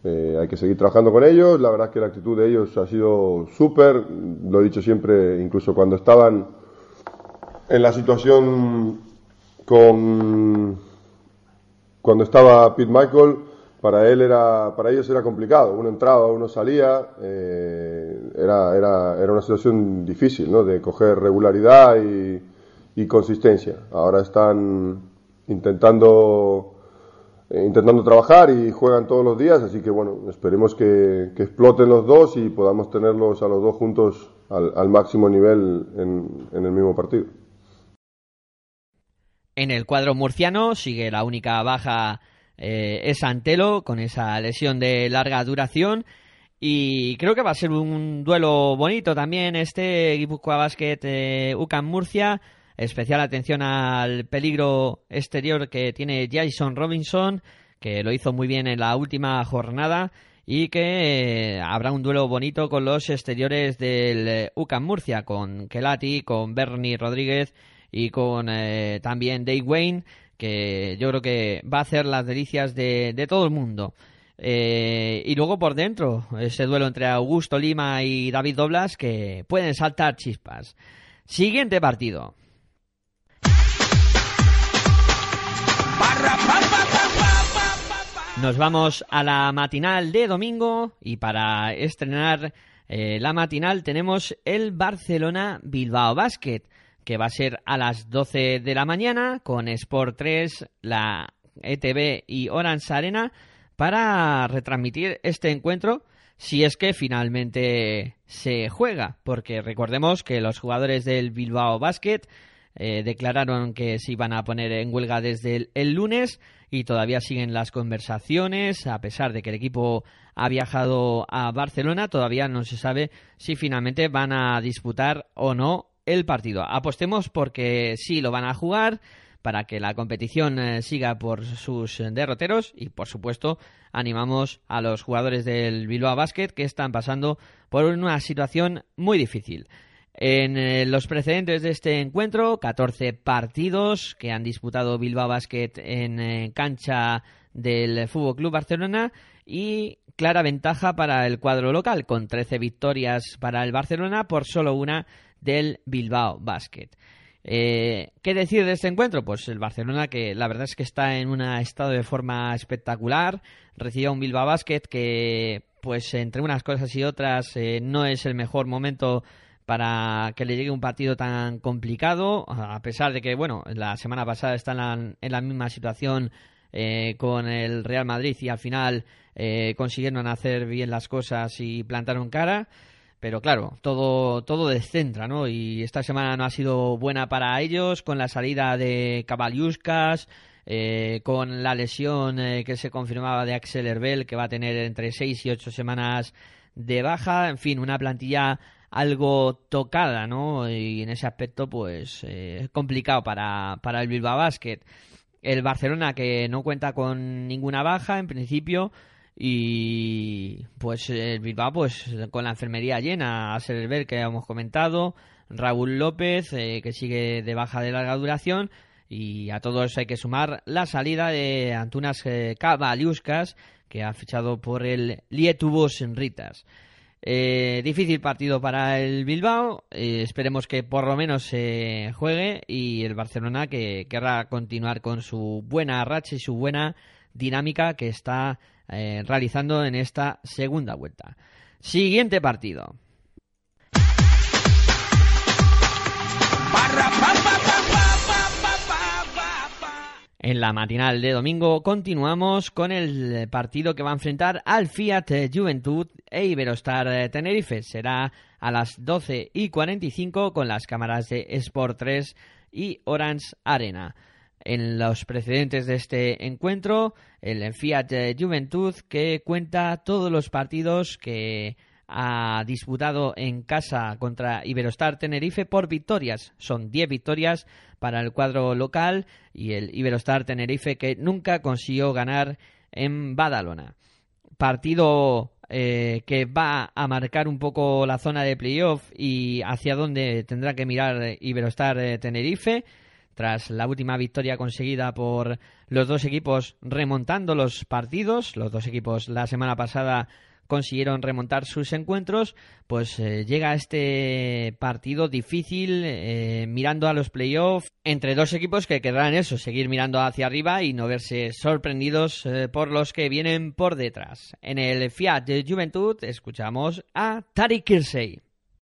Eh, hay que seguir trabajando con ellos, la verdad es que la actitud de ellos ha sido súper, lo he dicho siempre, incluso cuando estaban en la situación con... cuando estaba Pete Michael, para él era, para ellos era complicado. Uno entraba, uno salía, eh, era, era, era, una situación difícil, ¿no? De coger regularidad y, consistencia. Ahora están intentando eh, intentando trabajar y juegan todos los días, así que bueno, esperemos que, que exploten los dos y podamos tenerlos a los dos juntos al, al máximo nivel en, en el mismo partido. En el cuadro murciano sigue la única baja eh, es Antelo con esa lesión de larga duración. Y creo que va a ser un duelo bonito también este Guipúzcoa Basket eh, UCAM Murcia. Especial atención al peligro exterior que tiene Jason Robinson, que lo hizo muy bien en la última jornada. Y que eh, habrá un duelo bonito con los exteriores del eh, UCAM Murcia, con Kelati, con Bernie Rodríguez y con también Dave Wayne que yo creo que va a hacer las delicias de, todo el mundo. Eh, y luego por dentro, ese duelo entre Augusto Lima y David Doblas que pueden saltar chispas. Siguiente partido. Nos vamos a la matinal de domingo y para estrenar eh, la matinal tenemos el Barcelona Bilbao Basket que va a ser a las 12 de la mañana con Sport 3, la ETV y Orange Arena para retransmitir este encuentro si es que finalmente se juega, porque recordemos que los jugadores del Bilbao Basket eh, declararon que se iban a poner en huelga desde el, lunes y todavía siguen las conversaciones, a pesar de que el equipo ha viajado a Barcelona, todavía no se sabe si finalmente van a disputar o no el partido. Apostemos porque sí lo van a jugar para que la competición eh, siga por sus derroteros y por supuesto animamos a los jugadores del Bilbao Basket que están pasando por una situación muy difícil. En eh, los precedentes de este encuentro, 14 partidos que han disputado Bilbao Basket en eh, cancha del Fútbol Club Barcelona y clara ventaja para el cuadro local, con 13 victorias para el Barcelona por solo una del Bilbao Basket. Eh, ¿Qué decir de este encuentro? Pues el Barcelona, que la verdad es que está en un estado de forma espectacular, recibió un Bilbao Basket que, pues entre unas cosas y otras, eh, no es el mejor momento para que le llegue un partido tan complicado, a pesar de que, bueno, la semana pasada está en la, misma situación eh, con el Real Madrid y al final consiguieron hacer bien las cosas y plantaron cara. Pero claro, todo, todo descentra, ¿no? Y esta semana no ha sido buena para ellos, con la salida de Cabaliuskas, eh, con la lesión eh, que se confirmaba de Axel Herbel, que va a tener entre seis y ocho semanas de baja. En fin, una plantilla algo tocada, ¿no? Y en ese aspecto, pues, es complicado para, para el Bilbao Basket. El Barcelona que no cuenta con ninguna baja en principio y pues el Bilbao pues con la enfermería llena a ver que hemos comentado Raúl López eh, que sigue de baja de larga duración y a todos hay que sumar la salida de Antunas eh, Cavaliuskas que ha fichado por el Lietuvos Ritas. Eh, difícil partido para el Bilbao. Eh, esperemos que por lo menos se juegue y el Barcelona que querrá continuar con su buena racha y su buena dinámica que está eh, realizando en esta segunda vuelta. Siguiente partido. En la matinal de domingo continuamos con el partido que va a enfrentar al Fiat Juventud e Iberostar Tenerife. Será a las 12 y 45 con las cámaras de Sport 3 y Orange Arena. En los precedentes de este encuentro, el Fiat Juventud que cuenta todos los partidos que ha disputado en casa contra Iberostar Tenerife por victorias. Son 10 victorias para el cuadro local y el Iberostar Tenerife que nunca consiguió ganar en Badalona. Partido eh, que va a marcar un poco la zona de playoff y hacia dónde tendrá que mirar Iberostar eh, Tenerife tras la última victoria conseguida por los dos equipos remontando los partidos. Los dos equipos la semana pasada consiguieron remontar sus encuentros, pues eh, llega este partido difícil eh, mirando a los playoffs entre dos equipos que quedarán eso, seguir mirando hacia arriba y no verse sorprendidos eh, por los que vienen por detrás. En el Fiat de Juventud escuchamos a Tariq Kirsey.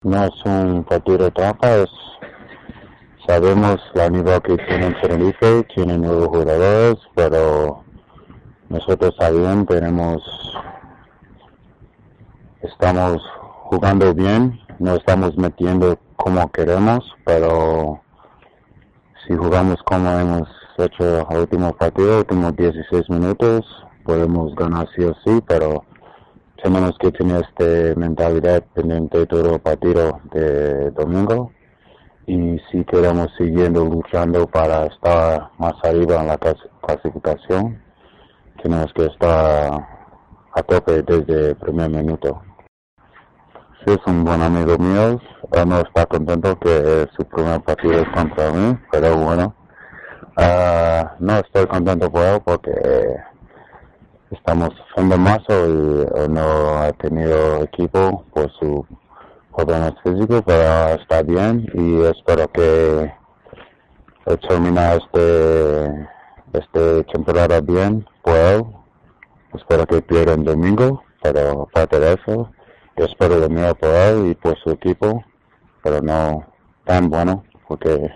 No es un de trampa, es sabemos la nivel que tienen Tenerife, tienen nuevos jugadores, pero nosotros también tenemos estamos jugando bien, no estamos metiendo como queremos, pero si jugamos como hemos hecho el último partido, últimos 16 minutos, podemos ganar sí o sí, pero tenemos que tener esta mentalidad pendiente todo el partido de domingo y si queremos siguiendo luchando para estar más arriba en la clasificación, tenemos que estar a tope desde el primer minuto. Sí, es un buen amigo mío, él no está contento que su primer partido es contra mí, pero bueno, uh, no estoy contento por él porque estamos en mazo y no ha tenido equipo por su problemas físicos, pero está bien y espero que termine este, este temporada bien por él espero que pierda el domingo, pero aparte de eso, yo espero lo mío por él y por su equipo, pero no tan bueno, porque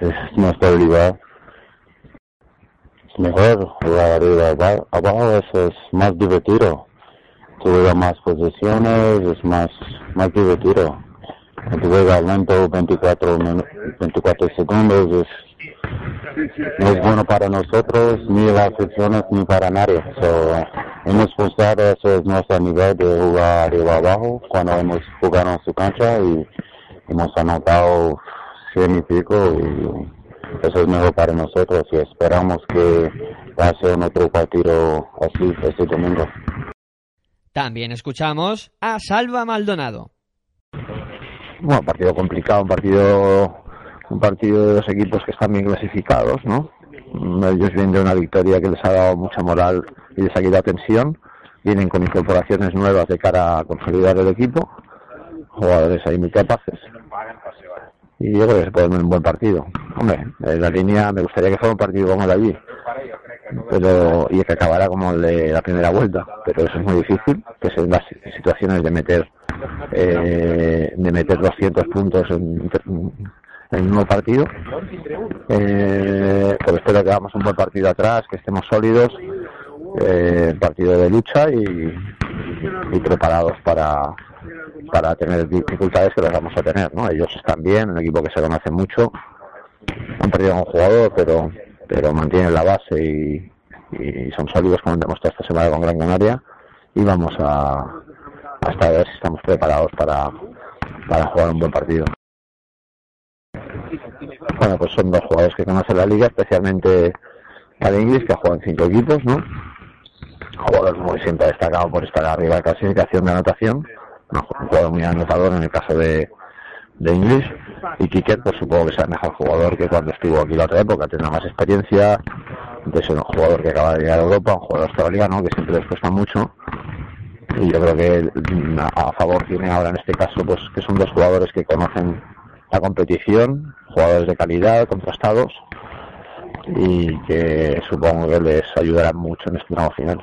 es nuestro rival. Es mejor jugar arriba, abajo, eso es más divertido. Tuve más posiciones, es más, más divertido. Cuando juega lento 24, 24 segundos, es no es bueno para nosotros, ni las secciones, ni para nadie. So, hemos buscado eso es nuestro nivel de jugar arriba abajo cuando hemos jugado en su cancha y hemos anotado 100 y pico y eso es mejor para nosotros y esperamos que a ser otro partido así este domingo. También escuchamos a Salva Maldonado. Bueno, partido complicado, un partido un partido de dos equipos que están bien clasificados, ¿no? Ellos vienen de una victoria que les ha dado mucha moral y les ha quitado tensión. Vienen con incorporaciones nuevas de cara a consolidar el equipo. Jugadores ahí muy capaces. Y yo creo que se puede ver un buen partido. Hombre, la línea me gustaría que fuera un partido como el allí. Pero, y que acabara como el de la primera vuelta. Pero eso es muy difícil, que se las situaciones de meter eh, de meter 200 puntos en, en un nuevo partido. Eh, pero espero que hagamos un buen partido atrás, que estemos sólidos, eh, partido de lucha y, preparados para, para tener dificultades que las vamos a tener. ¿no? Ellos están bien, un equipo que se conoce mucho, han perdido a un jugador, pero, pero mantienen la base y, son sólidos como hemos esta semana con Gran Canaria y vamos a hasta ver si estamos preparados para para jugar un buen partido. Bueno, pues son dos jugadores que conocen la liga, especialmente al inglés, que en cinco equipos, ¿no? Jugador muy siempre destacado por estar arriba de clasificación de anotación, un jugador muy anotador en el caso de, de English y Kiket pues supongo que sea mejor jugador que cuando estuvo aquí la otra época, tendrá más experiencia, es un jugador que acaba de llegar a Europa, un jugador australiano que siempre les cuesta mucho y yo creo que a favor tiene ahora en este caso pues que son dos jugadores que conocen la competición, jugadores de calidad, contrastados y que supongo que les ayudarán mucho en este tramo final.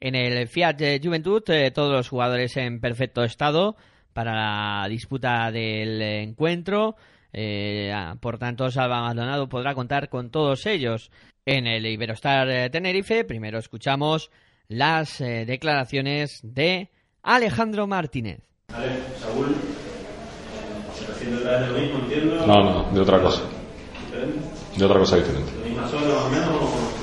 En el Fiat Juventud eh, todos los jugadores en perfecto estado para la disputa del encuentro. Eh, ah, por tanto, Salva Maldonado podrá contar con todos ellos. En el Iberostar eh, Tenerife, primero escuchamos las eh, declaraciones de Alejandro Martínez. Saúl, haciendo otra vez lo mismo, entiendo. No, no, de otra cosa. ¿Diferente? De otra cosa diferente. ¿La misma zona más o menos?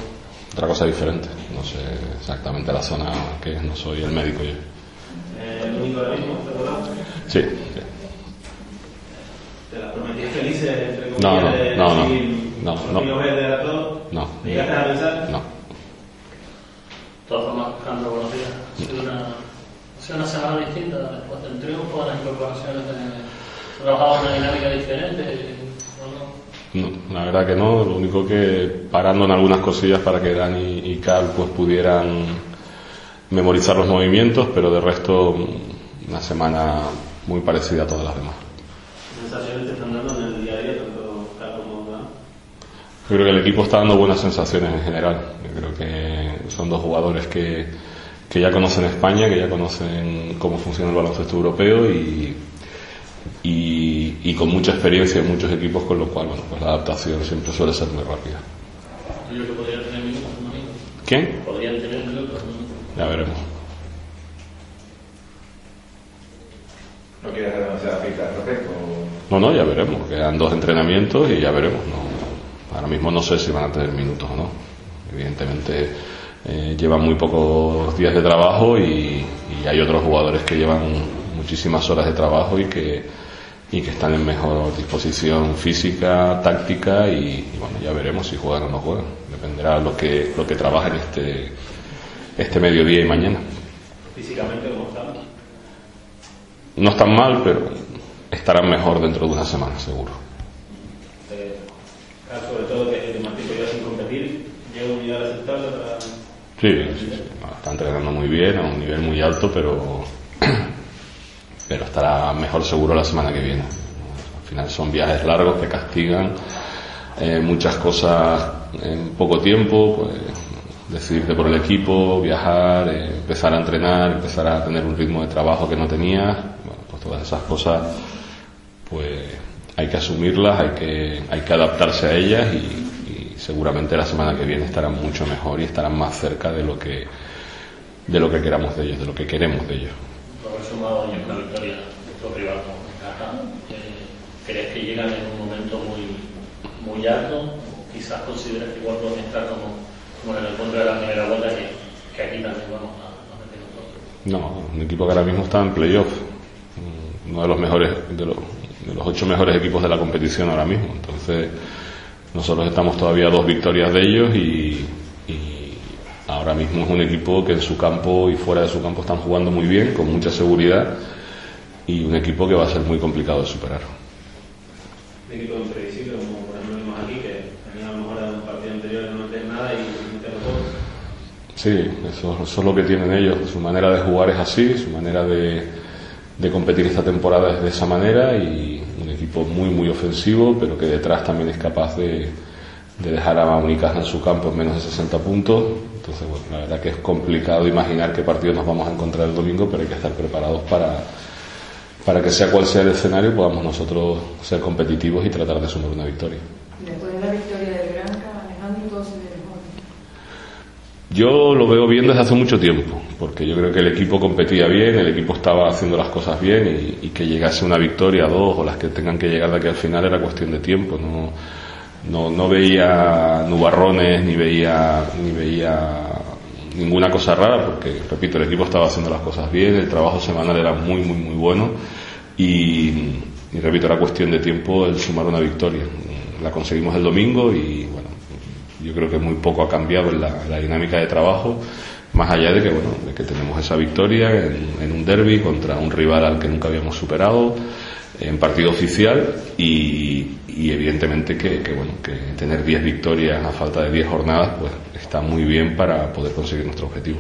Otra cosa diferente. No sé exactamente la zona que es, no soy el médico yo. Eh, ¿El único ahora mismo? ¿Te acordás? Sí, sí. ¿Te las prometías felices, entre comillas, No, no, de no, no, no, no. tiros verdes a todos? No. ¿Te llegaste a pensar? No. De todas formas, Alejandro, buenos días. Ha sido una, semana distinta después del triunfo, las incorporaciones de trabajado una dinámica diferente. ¿o no? No, la verdad que no, lo único que parando en algunas cosillas para que Dani y Carl pues pudieran memorizar los movimientos, pero de resto mm, una semana muy parecida a todas las demás. ¿Qué sensaciones te están dando en el día a día, tanto Carlos como Dan? Yo creo que el equipo está dando buenas sensaciones en general. Yo creo que son dos jugadores que, que ya conocen España, que ya conocen cómo funciona el baloncesto europeo y, y, y con mucha experiencia en muchos equipos, con lo cual bueno, pues la adaptación siempre suele ser muy rápida. Que podrían tener. Ya veremos. ¿No quieres dar demasiada pista al? No, no, ya veremos. Quedan dos entrenamientos y ya veremos. No, ahora mismo no sé si van a tener minutos o no. Evidentemente eh, llevan muy pocos días de trabajo y, y hay otros jugadores que llevan muchísimas horas de trabajo y que, y que están en mejor disposición física, táctica y, y bueno, ya veremos si juegan o no juegan. Dependerá lo que, lo que trabajen este, este mediodía y mañana. Físicamente, ¿cómo están? No están mal, pero estarán mejor dentro de una semana, seguro. Eh, sobre todo que el Martín ya sin competir, llega un nivel aceptable para... Sí, sí, sí. Está entrenando muy bien, a un nivel muy alto, pero, pero estará mejor seguro la semana que viene. Al final son viajes largos que castigan eh, muchas cosas en poco tiempo, pues, decidirte por el equipo, viajar, eh, empezar a entrenar, empezar a tener un ritmo de trabajo que no tenías, bueno, pues todas esas cosas, pues hay que asumirlas, hay que, hay que adaptarse a ellas y, seguramente la semana que viene estarán mucho mejor y estarán más cerca de lo que de lo que queramos de ellos, de lo que queremos de ellos. Eh, ¿crees que llegan en un momento muy, muy alto? Quizás consideres que igual pueden estar como, como en el encuentro de la primera vuelta que, que aquí también vamos a, a meter un toque. No, un equipo que ahora mismo está en playoff, uno de los mejores, de los, de los ocho mejores equipos de la competición ahora mismo. Entonces, nosotros estamos todavía a dos victorias de ellos y, y ahora mismo es un equipo que en su campo y fuera de su campo están jugando muy bien, con mucha seguridad y un equipo que va a ser muy complicado de superar. Un equipo como por ejemplo vimos aquí, que tenía a lo mejor en un partido anterior no meter nada y meterlo todo. Sí, eso, es lo que tienen ellos. Su manera de jugar es así, su manera de, competir esta temporada es de esa manera y un equipo muy, muy ofensivo, pero que detrás también es capaz de, de dejar a Unicaja en su campo en menos de 60 puntos. Entonces, bueno, la verdad que es complicado imaginar qué partido nos vamos a encontrar el domingo, pero hay que estar preparados para, para que sea cual sea el escenario, podamos nosotros ser competitivos y tratar de sumar una victoria. Después de la victoria de Granca, Alejandro, todo se ve mejor. Yo lo veo bien desde hace mucho tiempo, porque yo creo que el equipo competía bien, el equipo estaba haciendo las cosas bien y, y que llegase una victoria, dos o las que tengan que llegar de aquí al final era cuestión de tiempo. No, no, no veía nubarrones ni veía, ni veía ninguna cosa rara, porque repito, el equipo estaba haciendo las cosas bien, el trabajo semanal era muy, muy, muy bueno y, y repito, era cuestión de tiempo el sumar una victoria. La conseguimos el domingo y bueno, yo creo que muy poco ha cambiado en la, la dinámica de trabajo, más allá de que bueno, de que tenemos esa victoria en, un derby contra un rival al que nunca habíamos superado en partido oficial y, evidentemente que, que, bueno que tener 10 victorias a falta de 10 jornadas pues está muy bien para poder conseguir nuestro objetivo.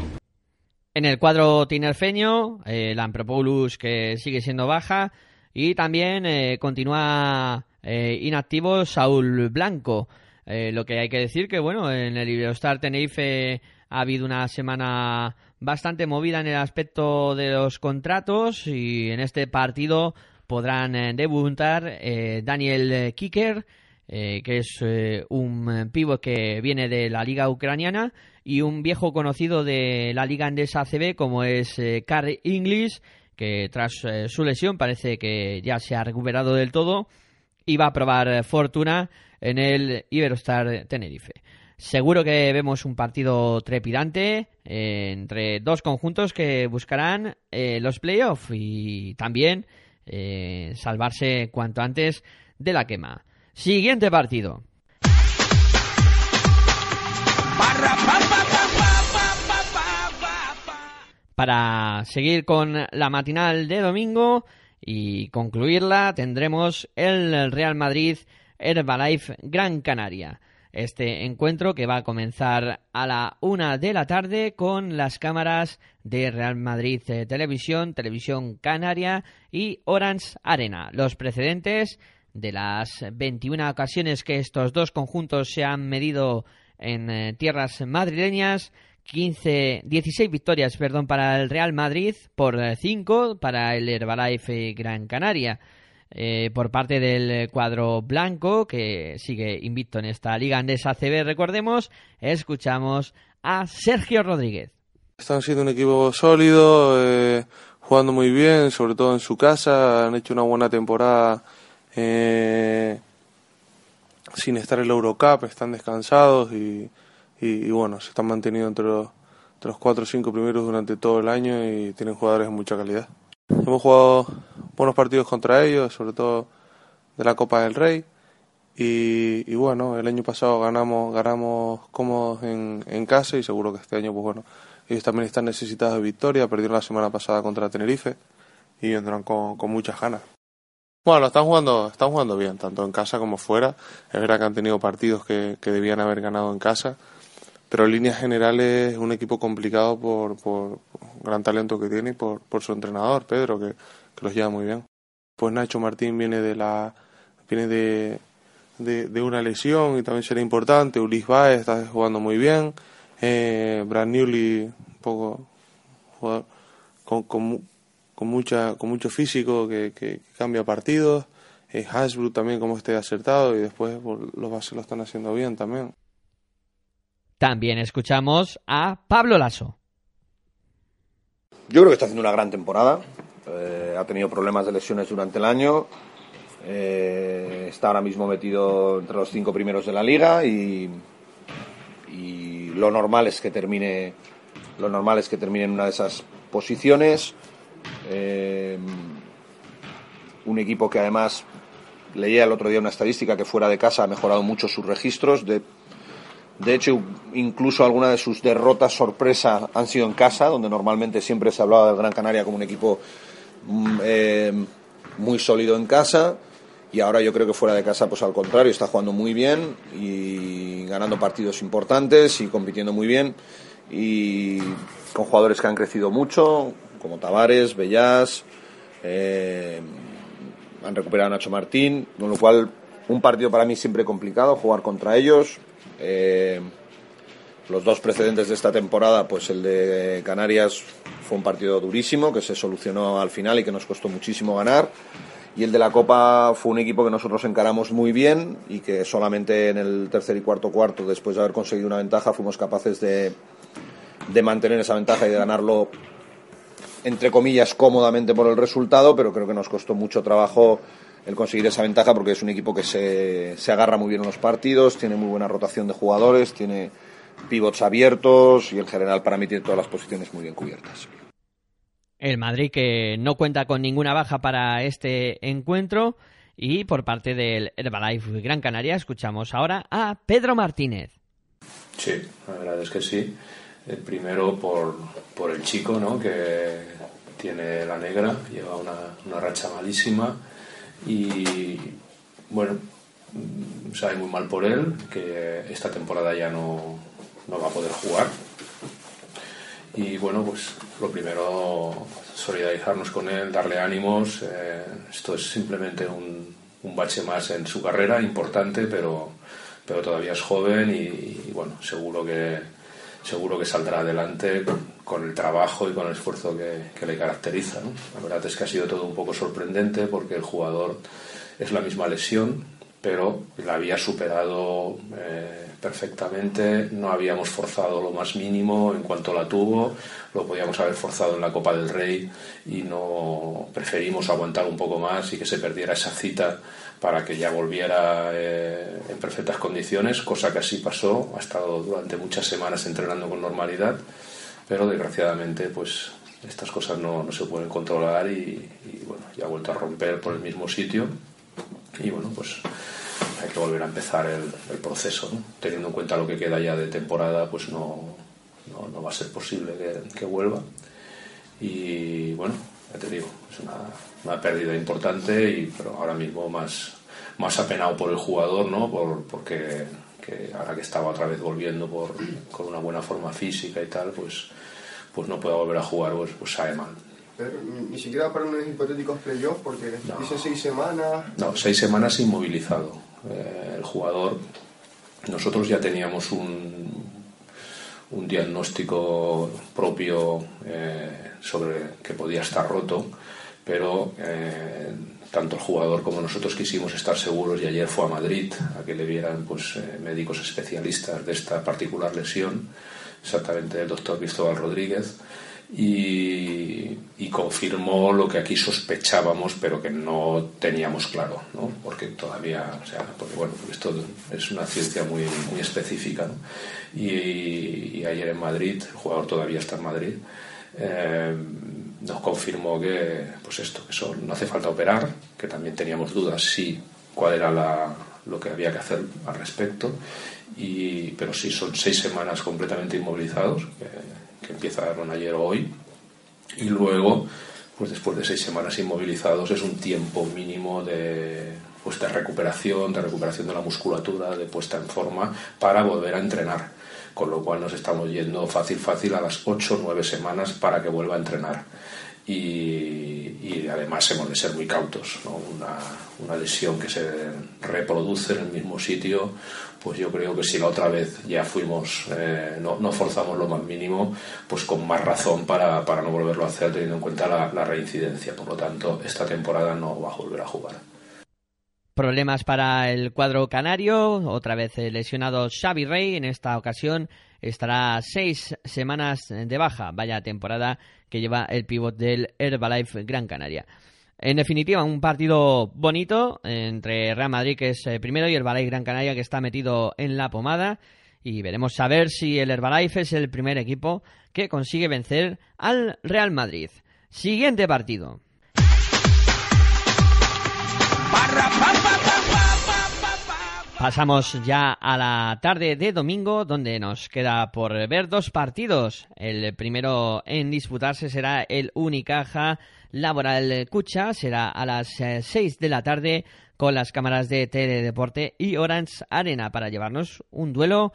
En el cuadro tinerfeño, eh, Lampropoulos que sigue siendo baja y también eh, continúa eh, inactivo Saúl Blanco. Eh, lo que hay que decir que bueno, en el Iberostar Tenerife ha habido una semana bastante movida en el aspecto de los contratos y en este partido podrán eh, debutar eh, Daniel Kicker, eh, que es eh, un pívot que viene de la liga ucraniana, y un viejo conocido de la liga andesa ACB como es eh, Carl English, que tras eh, su lesión parece que ya se ha recuperado del todo y va a probar eh, fortuna en el Iberostar Tenerife. Seguro que vemos un partido trepidante eh, entre dos conjuntos que buscarán eh, los playoffs y también eh, salvarse cuanto antes de la quema. Siguiente partido. Para seguir con la matinal de domingo y concluirla tendremos el Real Madrid Herbalife Gran Canaria. Este encuentro que va a comenzar a la una de la tarde con las cámaras de Real Madrid eh, Televisión, Televisión Canaria y Orange Arena. Los precedentes de las 21 ocasiones que estos dos conjuntos se han medido en eh, tierras madrileñas, 15, 16 victorias perdón, para el Real Madrid por 5 para el Herbalife Gran Canaria. Eh, por parte del cuadro blanco, que sigue invicto en esta Liga Andesa CB, recordemos, escuchamos a Sergio Rodríguez. Están siendo un equipo sólido, eh, jugando muy bien, sobre todo en su casa, han hecho una buena temporada eh, sin estar en el Eurocup, están descansados y, y, bueno, se están manteniendo entre los, entre los cuatro o cinco primeros durante todo el año y tienen jugadores de mucha calidad. Hemos jugado buenos partidos contra ellos, sobre todo de la Copa del Rey. Y, y bueno, el año pasado ganamos, ganamos cómodos en, en casa y seguro que este año, pues bueno, ellos también están necesitados de victoria. Perdieron la semana pasada contra Tenerife y vendrán con, con muchas ganas. Bueno, están jugando, están jugando bien, tanto en casa como fuera. Es verdad que han tenido partidos que, que debían haber ganado en casa, pero en líneas generales es un equipo complicado por, por, gran talento que tiene y por, por su entrenador, Pedro, que, que, los lleva muy bien. Pues Nacho Martín viene de la viene de, de, una lesión y también será importante. Ulis Baez está jugando muy bien. Eh, Brad Newley, un poco jugador con, con, con, mucha, con mucho físico que, que, que cambia partidos. Eh, Hasbrook también como esté acertado y después los bases lo están haciendo bien también. También escuchamos a Pablo Lasso. Yo creo que está haciendo una gran temporada. Eh, ha tenido problemas de lesiones durante el año. Eh, está ahora mismo metido entre los cinco primeros de la liga y, lo normal es que termine lo normal es que termine en una de esas posiciones. Eh, un equipo que además leía el otro día una estadística que fuera de casa ha mejorado mucho sus registros de de hecho, incluso algunas de sus derrotas sorpresa han sido en casa, donde normalmente siempre se hablaba del Gran Canaria como un equipo eh, muy sólido en casa. Y ahora yo creo que fuera de casa, pues al contrario, está jugando muy bien y ganando partidos importantes y compitiendo muy bien. Y con jugadores que han crecido mucho, como Tavares, Bellas, eh, han recuperado a Nacho Martín, con lo cual un partido para mí siempre complicado, jugar contra ellos, eh, los dos precedentes de esta temporada, pues el de Canarias fue un partido durísimo que se solucionó al final y que nos costó muchísimo ganar. Y el de la Copa fue un equipo que nosotros encaramos muy bien y que solamente en el tercer y cuarto cuarto, después de haber conseguido una ventaja, fuimos capaces de, de mantener esa ventaja y de ganarlo, entre comillas, cómodamente por el resultado, pero creo que nos costó mucho trabajo el conseguir esa ventaja porque es un equipo que se, se agarra muy bien en los partidos, tiene muy buena rotación de jugadores, tiene pivots abiertos y en general para mí tiene todas las posiciones muy bien cubiertas. El Madrid que no cuenta con ninguna baja para este encuentro y por parte del Herbalife Gran Canaria escuchamos ahora a Pedro Martínez. Sí, la verdad es que sí. El primero por, por el chico, ¿no? Que tiene la negra, lleva una, una racha malísima y bueno, sabe muy mal por él, que esta temporada ya no, no va a poder jugar. Y bueno, pues lo primero, solidarizarnos con él, darle ánimos. eh, esto es simplemente un, un bache más en su carrera, importante, pero, pero todavía es joven y, y bueno, seguro que, seguro que saldrá adelante con, el trabajo y con el esfuerzo que, que le caracteriza. ¿no? La verdad es que ha sido todo un poco sorprendente porque el jugador es la misma lesión, pero la había superado eh, perfectamente, no habíamos forzado lo más mínimo en cuanto la tuvo, lo podíamos haber forzado en la Copa del Rey y no preferimos aguantar un poco más y que se perdiera esa cita para que ya volviera eh, en perfectas condiciones, cosa que así pasó, ha estado durante muchas semanas entrenando con normalidad, pero desgraciadamente pues estas cosas no, no se pueden controlar y, y, bueno, ya ha vuelto a romper por el mismo sitio. Y bueno, pues hay que volver a empezar el, el proceso, ¿no? teniendo en cuenta lo que queda ya de temporada, pues no, no, no va a ser posible que, que, vuelva. Y bueno, ya te digo, es una, una pérdida importante, y, pero ahora mismo más, más apenado por el jugador, ¿no? Por, porque que ahora que estaba otra vez volviendo por, con una buena forma física y tal, pues, pues no pueda volver a jugar, pues, pues sabe mal. Pero ni, siquiera para unos hipotéticos playoffs, porque No. dice seis semanas. No, seis semanas inmovilizado. Eh, el jugador, nosotros ya teníamos un, un diagnóstico propio eh, sobre que podía estar roto, pero eh, tanto el jugador como nosotros quisimos estar seguros y ayer fue a Madrid a que le vieran pues, eh, médicos especialistas de esta particular lesión, exactamente el doctor Cristóbal Rodríguez, y, y confirmó lo que aquí sospechábamos, pero que no teníamos claro, ¿no? porque todavía, o sea, porque bueno, esto es una ciencia muy, muy específica. ¿no? Y, y ayer en Madrid, el jugador todavía está en Madrid, eh, nos confirmó que, pues esto, que no hace falta operar, que también teníamos dudas si cuál era la, lo que había que hacer al respecto, y, pero sí son seis semanas completamente inmovilizados, que, que empieza Aaron ayer o hoy, y luego, pues después de seis semanas inmovilizados, es un tiempo mínimo de, pues de recuperación, de recuperación de la musculatura, de puesta en forma, para volver a entrenar. Con lo cual nos estamos yendo fácil, fácil a las ocho o nueve semanas para que vuelva a entrenar. Y, además hemos de ser muy cautos. Una, lesión que se reproduce en el mismo sitio, pues yo creo que si la otra vez ya fuimos, eh, no, forzamos lo más mínimo, pues con más razón para, para no volverlo a hacer teniendo en cuenta la, reincidencia. Por lo tanto, esta temporada no va a volver a jugar. Problemas para el cuadro canario, otra vez lesionado Xavi Rey, en esta ocasión estará seis semanas de baja, vaya temporada que lleva el pívot del Herbalife Gran Canaria. En definitiva, un partido bonito entre Real Madrid, que es primero, y Herbalife Gran Canaria, que está metido en la pomada. Y veremos a ver si el Herbalife es el primer equipo que consigue vencer al Real Madrid. Siguiente partido. Pasamos ya a la tarde de domingo, donde nos queda por ver dos partidos. El primero en disputarse será el Unicaja Laboral Cucha, será a las 6 de la tarde con las cámaras de Teledeporte y Orange Arena para llevarnos un duelo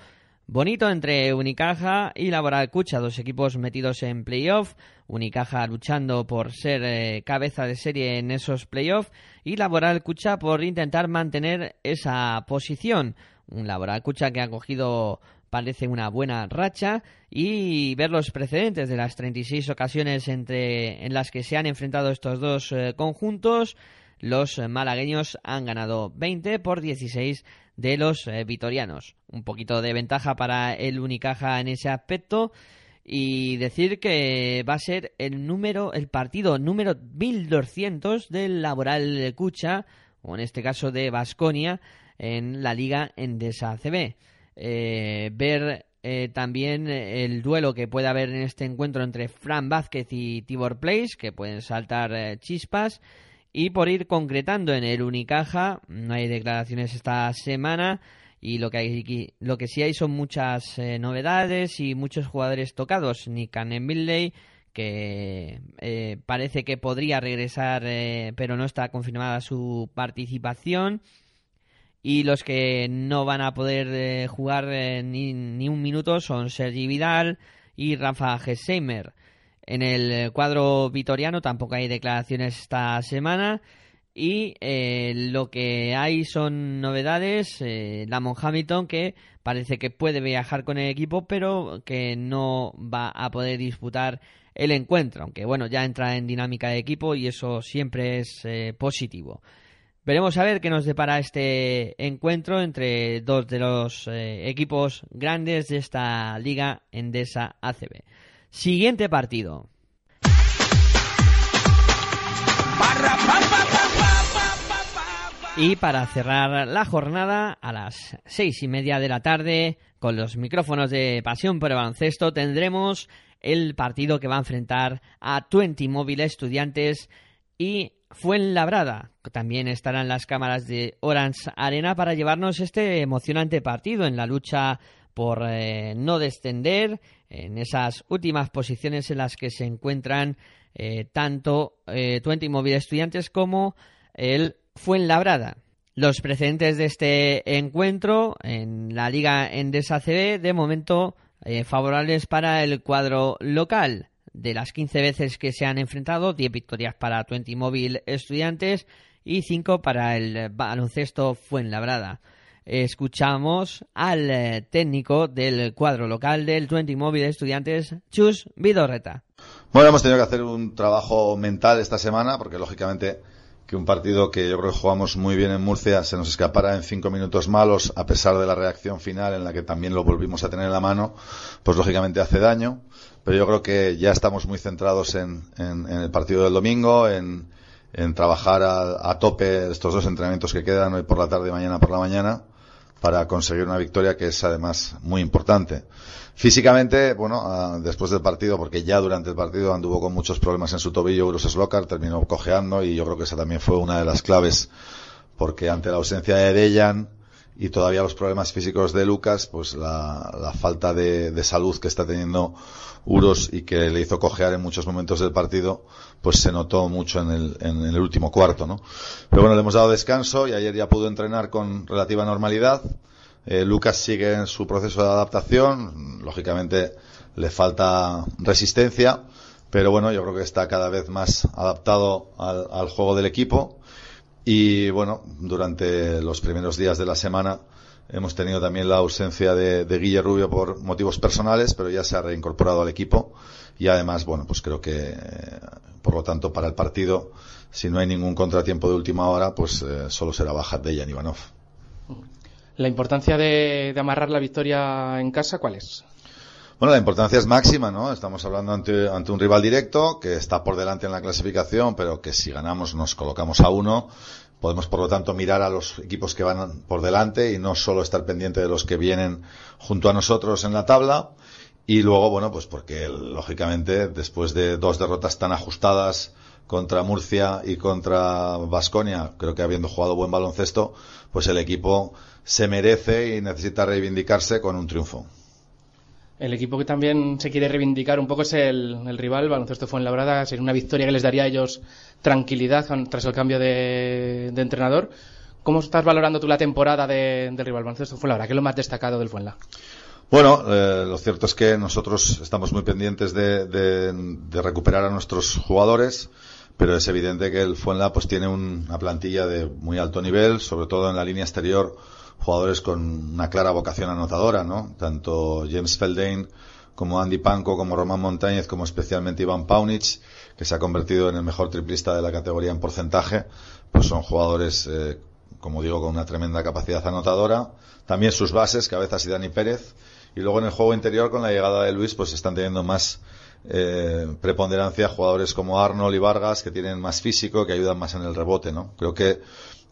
bonito entre Unicaja y Laboral Cucha, dos equipos metidos en playoff. Unicaja luchando por ser eh, cabeza de serie en esos playoffs y Laboral Cucha por intentar mantener esa posición. Un Laboral Cucha que ha cogido parece una buena racha y ver los precedentes de las 36 ocasiones entre en las que se han enfrentado estos dos eh, conjuntos. Los malagueños han ganado 20 por 16 de los eh, vitorianos. Un poquito de ventaja para el Unicaja en ese aspecto y decir que va a ser el número el partido número 1200 del Laboral Cucha o en este caso de Basconia en la Liga Endesa CB. Eh, ver eh, también el duelo que puede haber en este encuentro entre Fran Vázquez y Tibor Place, que pueden saltar chispas. Y por ir concretando en el Unicaja, no hay declaraciones esta semana y lo que, hay, lo que sí hay son muchas eh, novedades y muchos jugadores tocados. Nick Milley, que eh, parece que podría regresar, eh, pero no está confirmada su participación. Y los que no van a poder jugar ni, ni, un minuto son Sergi Vidal y Rafa Gesheimer. En el cuadro vitoriano tampoco hay declaraciones esta semana. Y eh, lo que hay son novedades. Eh, Lamont Hamilton, que parece que puede viajar con el equipo, pero que no va a poder disputar el encuentro. Aunque bueno, ya entra en dinámica de equipo y eso siempre es eh, positivo. Veremos a ver qué nos depara este encuentro entre dos de los eh, equipos grandes de esta liga Endesa ACB. Siguiente partido. Y para cerrar la jornada, a las seis y media de la tarde, con los micrófonos de Pasión por el Baloncesto, tendremos el partido que va a enfrentar a Twenty Móvil Estudiantes y Fuenlabrada. También estarán las cámaras de Orange Arena para llevarnos este emocionante partido en la lucha por eh, no descender en esas últimas posiciones en las que se encuentran eh, tanto eh, Twenty Móvil Estudiantes como el Fuenlabrada. Los precedentes de este encuentro en la Liga Endesa CB, de momento eh, favorables para el cuadro local. De las 15 veces que se han enfrentado, 10 victorias para Twenty Móvil Estudiantes y 5 para el baloncesto Fuenlabrada. Escuchamos al eh, técnico del cuadro local del Twenty Móvil Estudiantes, Chus Vidorreta. Bueno, hemos tenido que hacer un trabajo mental esta semana porque lógicamente que un partido que yo creo que jugamos muy bien en Murcia se nos escapara en cinco minutos malos, a pesar de la reacción final en la que también lo volvimos a tener en la mano, pues lógicamente hace daño. Pero yo creo que ya estamos muy centrados en, el partido del domingo, en, trabajar a, a, tope estos dos entrenamientos que quedan hoy por la tarde y mañana por la mañana para conseguir una victoria que es además muy importante. Físicamente, bueno, ah, después del partido, porque ya durante el partido anduvo con muchos problemas en su tobillo, Slokar terminó cojeando y yo creo que esa también fue una de las claves, porque ante la ausencia de Dejan y todavía los problemas físicos de Lucas, pues la, falta de, salud que está teniendo Uros y que le hizo cojear en muchos momentos del partido, pues se notó mucho en el, en el último cuarto, ¿no? Pero bueno, le hemos dado descanso y ayer ya pudo entrenar con relativa normalidad eh, Lucas sigue en su proceso de adaptación, lógicamente le falta resistencia, pero bueno, yo creo que está cada vez más adaptado al, juego del equipo. Y bueno, durante los primeros días de la semana hemos tenido también la ausencia de, de Guille Rubio por motivos personales, pero ya se ha reincorporado al equipo. Y además, bueno, pues creo que, por lo tanto, para el partido, si no hay ningún contratiempo de última hora, pues eh, solo será baja de Jan Ivanov. ¿La importancia de, amarrar la victoria en casa cuál es? Bueno, la importancia es máxima, ¿no? Estamos hablando ante, un rival directo que está por delante en la clasificación, pero que si ganamos nos colocamos a uno. Podemos, por lo tanto, mirar a los equipos que van por delante y no solo estar pendiente de los que vienen junto a nosotros en la tabla. Y luego, bueno, pues porque lógicamente después de dos derrotas tan ajustadas contra Murcia y contra Vasconia, creo que habiendo jugado buen baloncesto, pues el equipo se merece y necesita reivindicarse con un triunfo. El equipo que también se quiere reivindicar un poco es el, rival, Baloncesto Fuenlabrada. Sería una victoria que les daría a ellos tranquilidad tras el cambio de, entrenador. ¿Cómo estás valorando tú la temporada del rival Baloncesto Fuenlabrada? ¿Qué es lo más destacado del Fuenla? Bueno, eh, lo cierto es que nosotros estamos muy pendientes de, de, recuperar a nuestros jugadores, pero es evidente que el Fuenla pues tiene una plantilla de muy alto nivel, sobre todo en la línea exterior jugadores con una clara vocación anotadora, ¿no? Tanto James Feldane como Andy Panko, como Román Montañez, como especialmente Iván Paunic, que se ha convertido en el mejor triplista de la categoría en porcentaje, pues son jugadores, eh, como digo, con una tremenda capacidad anotadora. También sus bases, Cabezas y Dani Pérez. Y luego en el juego interior, con la llegada de Luis, pues están teniendo más eh, preponderancia jugadores como Arnold y Vargas, que tienen más físico, que ayudan más en el rebote, ¿no? Creo que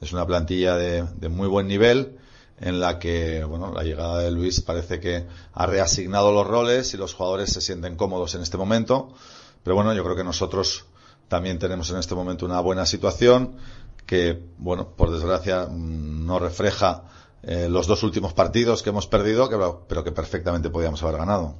es una plantilla de muy buen nivel en la que bueno la llegada de Luis parece que ha reasignado los roles y los jugadores se sienten cómodos en este momento pero bueno yo creo que nosotros también tenemos en este momento una buena situación que bueno por desgracia mm, no refleja eh, los dos últimos partidos que hemos perdido pero que perfectamente podíamos haber ganado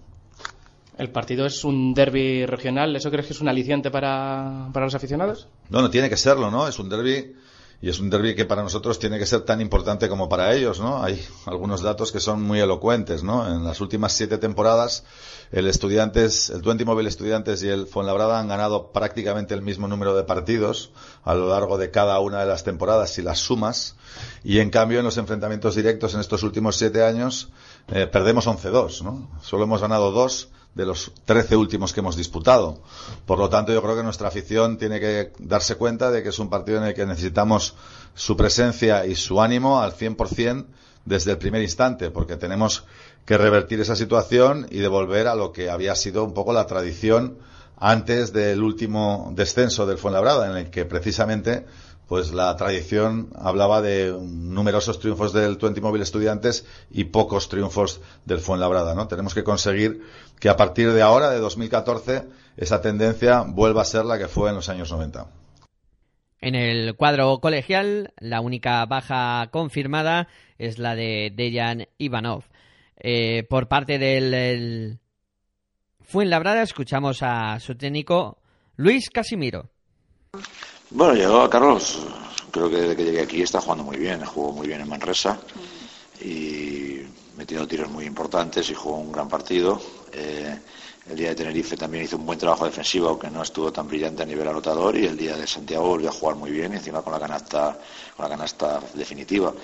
el partido es un derby regional, ¿eso crees que es un aliciente para, para los aficionados? No, no tiene que serlo, ¿no? Es un derby y es un derby que para nosotros tiene que ser tan importante como para ellos, ¿no? Hay algunos datos que son muy elocuentes, ¿no? En las últimas siete temporadas, el Estudiantes, el Twenty Mobile Estudiantes y el Fuenlabrada han ganado prácticamente el mismo número de partidos a lo largo de cada una de las temporadas, si las sumas, y en cambio en los enfrentamientos directos en estos últimos siete años eh, perdemos 11-2, ¿no? Solo hemos ganado dos de los 13 últimos que hemos disputado. Por lo tanto, yo creo que nuestra afición tiene que darse cuenta de que es un partido en el que necesitamos su presencia y su ánimo al 100% desde el primer instante, porque tenemos que revertir esa situación y devolver a lo que había sido un poco la tradición antes del último descenso del Fuenlabrada, en el que precisamente pues la tradición hablaba de numerosos triunfos del Twenty Móvil Estudiantes y pocos triunfos del Fuenlabrada, ¿no? Tenemos que conseguir que a partir de ahora, de 2014, esa tendencia vuelva a ser la que fue en los años 90. En el cuadro colegial, la única baja confirmada es la de Dejan Ivanov. Eh, por parte del Fuenlabrada, escuchamos a su técnico Luis Casimiro. Bueno, llegó a Carlos, creo que desde que llegué aquí está jugando muy bien, jugó muy bien en Manresa y metiendo tiros muy importantes y jugó un gran partido. Eh, el día de Tenerife también hizo un buen trabajo defensivo, aunque no estuvo tan brillante a nivel anotador, y el día de Santiago volvió a jugar muy bien, encima con la canasta, con la canasta definitiva.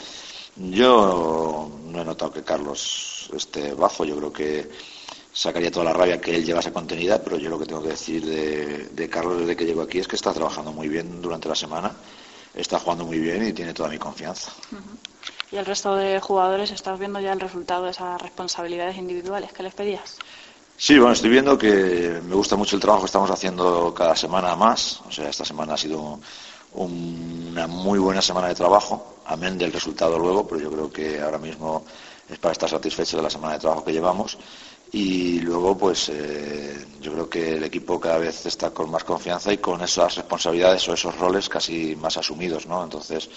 Yo no he notado que Carlos esté bajo, yo creo que sacaría toda la rabia que él llevase contenida, pero yo lo que tengo que decir de, Carlos desde que llegó aquí es que está trabajando muy bien durante la semana, está jugando muy bien y tiene toda mi confianza. ¿Y el resto de jugadores estás viendo ya el resultado de esas responsabilidades individuales que les pedías? Sí, bueno, estoy viendo que me gusta mucho el trabajo que estamos haciendo cada semana más. O sea, esta semana ha sido una muy buena semana de trabajo, amén del resultado luego, pero yo creo que ahora mismo es para estar satisfecho de la semana de trabajo que llevamos y luego pues eh, yo creo que el equipo cada vez está con más confianza y con esas responsabilidades o esos roles casi más asumidos no entonces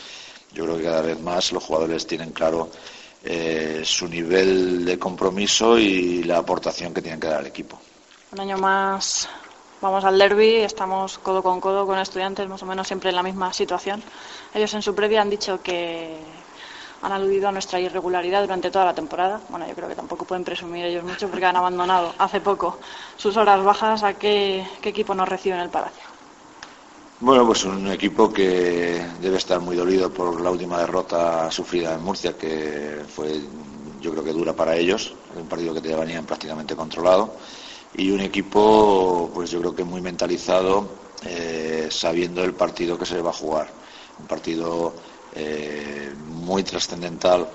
yo creo que cada vez más los jugadores tienen claro eh, su nivel de compromiso y la aportación que tienen que dar al equipo. Un año más vamos al derby estamos codo con codo con estudiantes más o menos siempre en la misma situación. Ellos en su previa han dicho que han aludido a nuestra irregularidad durante toda la temporada. Bueno, yo creo que tampoco pueden presumir ellos mucho porque han abandonado hace poco sus horas bajas. ¿A qué, equipo nos recibe en el Palacio? Bueno, pues un equipo que debe estar muy dolido por la última derrota sufrida en Murcia, que fue, yo creo que dura para ellos, un partido que te venían prácticamente controlado, y un equipo, pues yo creo que muy mentalizado, eh, sabiendo el partido que se va a jugar. Un partido eh, muy trascendental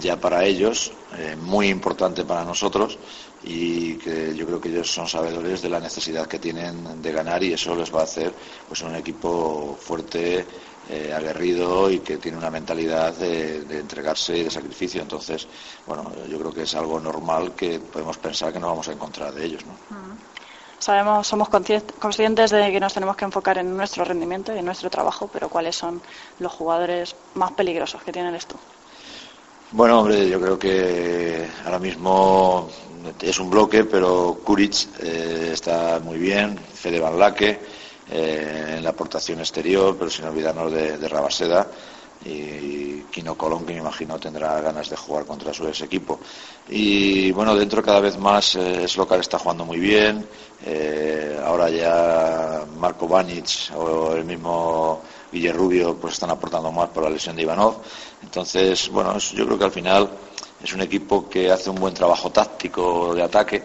ya para ellos, eh, muy importante para nosotros y que yo creo que ellos son sabedores de la necesidad que tienen de ganar y eso les va a hacer pues un equipo fuerte, eh, aguerrido y que tiene una mentalidad de, entregarse y de sacrificio. Entonces, bueno, yo creo que es algo normal que podemos pensar que no vamos a encontrar de ellos. ¿no? Sabemos, somos conscientes de que nos tenemos que enfocar en nuestro rendimiento y en nuestro trabajo, pero ¿cuáles son los jugadores más peligrosos que tienes tú? Bueno, hombre, yo creo que ahora mismo es un bloque, pero Kuric eh, está muy bien, Fede Van Laque eh, en la aportación exterior, pero sin olvidarnos de Rabaseda y Kino Colón, que me imagino tendrá ganas de jugar contra su ex equipo. Y bueno, dentro cada vez más eh, es local está jugando muy bien. Eh, ahora ya Marco Banic o el mismo Villarrubio pues están aportando más por la lesión de Ivanov. Entonces, bueno, yo creo que al final es un equipo que hace un buen trabajo táctico de ataque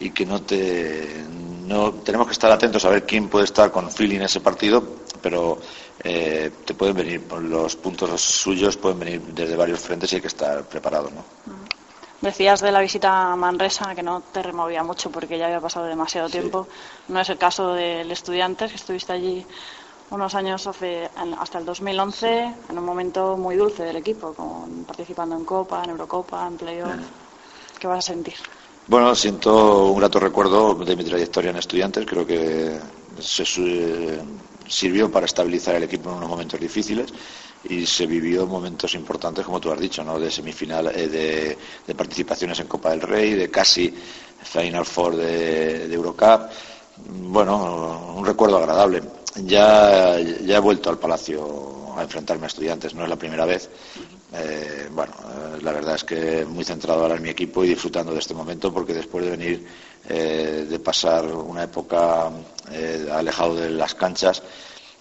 y que no te no tenemos que estar atentos a ver quién puede estar con feeling ese partido, pero eh, te pueden venir los puntos suyos pueden venir desde varios frentes y hay que estar preparado, ¿no? Decías de la visita a Manresa que no te removía mucho porque ya había pasado demasiado tiempo. No es el caso del Estudiantes, que estuviste allí unos años hasta el 2011 en un momento muy dulce del equipo, con, participando en Copa, en Eurocopa, en Playoff. ¿Qué vas a sentir? Bueno, siento un grato recuerdo de mi trayectoria en estudiantes. Creo que se sirvió para estabilizar el equipo en unos momentos difíciles y se vivió momentos importantes, como tú has dicho, ¿no? de semifinal, eh, de, participaciones en Copa del Rey, de casi Final Four de, de Eurocup. Bueno, un recuerdo agradable. Ya, ya he vuelto al Palacio a enfrentarme a estudiantes, no es la primera vez. Eh, bueno, eh, la verdad es que muy centrado ahora en mi equipo y disfrutando de este momento porque después de venir eh, de pasar una época alejado de las canchas,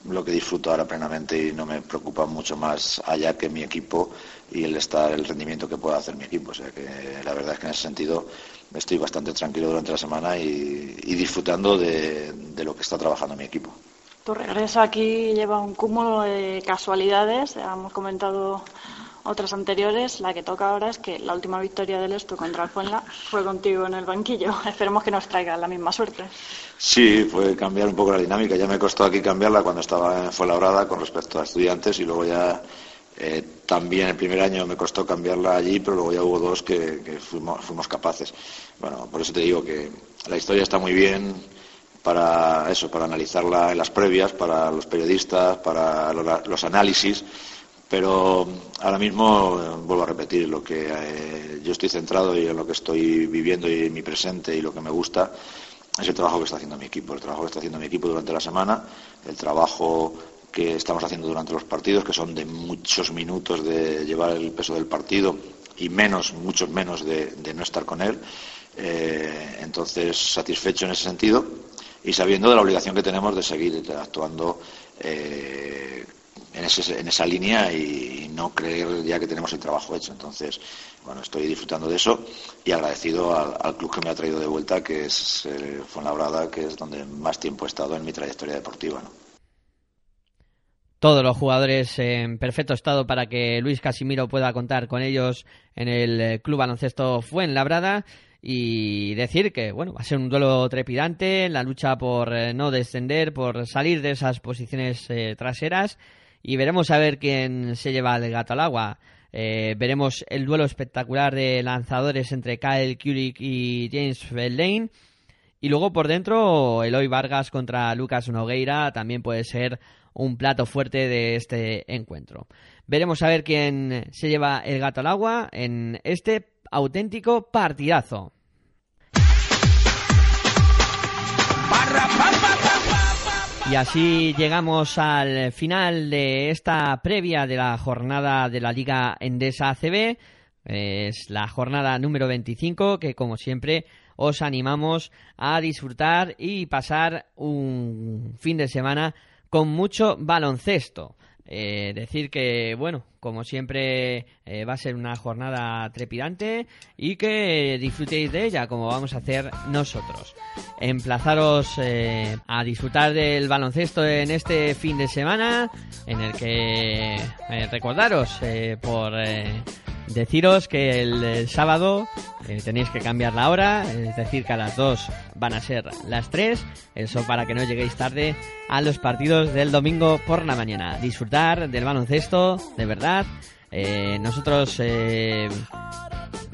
lo que disfruto ahora plenamente y no me preocupa mucho más allá que mi equipo y el estar el rendimiento que pueda hacer mi equipo. O sea que la verdad es que en ese sentido estoy bastante tranquilo durante la semana y, disfrutando de, de lo que está trabajando mi equipo. Tu regreso aquí lleva un cúmulo de casualidades. Hemos comentado otras anteriores. La que toca ahora es que la última victoria del Esto contra el Fuenla fue contigo en el banquillo. Esperemos que nos traiga la misma suerte. Sí, fue cambiar un poco la dinámica. Ya me costó aquí cambiarla cuando estaba en Fuenlabrada con respecto a estudiantes y luego ya eh, también el primer año me costó cambiarla allí, pero luego ya hubo dos que, fuimos, fuimos capaces. Bueno, por eso te digo que la historia está muy bien para eso, para analizarla en las previas, para los periodistas, para los análisis pero ahora mismo, eh, vuelvo a repetir, lo que eh, yo estoy centrado y en lo que estoy viviendo y en mi presente y lo que me gusta es el trabajo que está haciendo mi equipo, el trabajo que está haciendo mi equipo durante la semana, el trabajo que estamos haciendo durante los partidos, que son de muchos minutos de llevar el peso del partido y menos, muchos menos de, no estar con él. Eh, entonces, satisfecho en ese sentido y sabiendo de la obligación que tenemos de seguir actuando en, esa línea y no creer ya que tenemos el trabajo hecho. Entonces, bueno, estoy disfrutando de eso y agradecido al, club que me ha traído de vuelta, que es eh, Fuenlabrada, que es donde más tiempo he estado en mi trayectoria deportiva. Todos los jugadores en perfecto estado para que Luis Casimiro pueda contar con ellos en el eh, Club Baloncesto Fuenlabrada y decir que bueno va a ser un duelo trepidante la lucha por eh, no descender por salir de esas posiciones traseras y veremos a ver quién se lleva el gato al agua. Eh, veremos el duelo espectacular de lanzadores entre Kyle Kulik y James Lane. Y luego por dentro, Eloy Vargas contra Lucas Nogueira también puede ser un plato fuerte de este encuentro. Veremos a ver quién se lleva el gato al agua en este auténtico partidazo. Y así llegamos al final de esta previa de la jornada de la Liga Endesa ACB. Es la jornada número 25 que como siempre os animamos a disfrutar y pasar un fin de semana con mucho baloncesto. Eh, decir que, bueno, como siempre eh, va a ser una jornada trepidante y que disfrutéis de ella como vamos a hacer nosotros. Emplazaros eh, a disfrutar del baloncesto en este fin de semana en el que recordaros por deciros que el, sábado eh, tenéis que cambiar la hora, es decir, que a las 2 van a ser las 3, eso para que no lleguéis tarde a los partidos del domingo por la mañana. Disfrutar del baloncesto, de verdad. Eh, nosotros eh,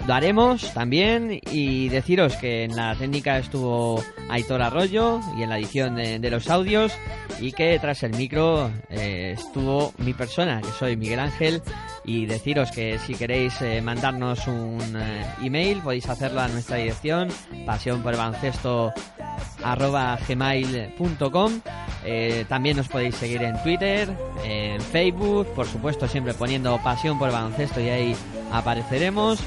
lo haremos también y deciros que en la técnica estuvo Aitor Arroyo y en la edición de, los audios y que tras el micro eh, estuvo mi persona, que soy Miguel Ángel y deciros que si queréis eh, mandarnos un eh, email podéis hacerlo a nuestra dirección pasión por gmail.com también nos podéis seguir en Twitter, en Facebook, por supuesto siempre poniendo pasión por baloncesto y ahí apareceremos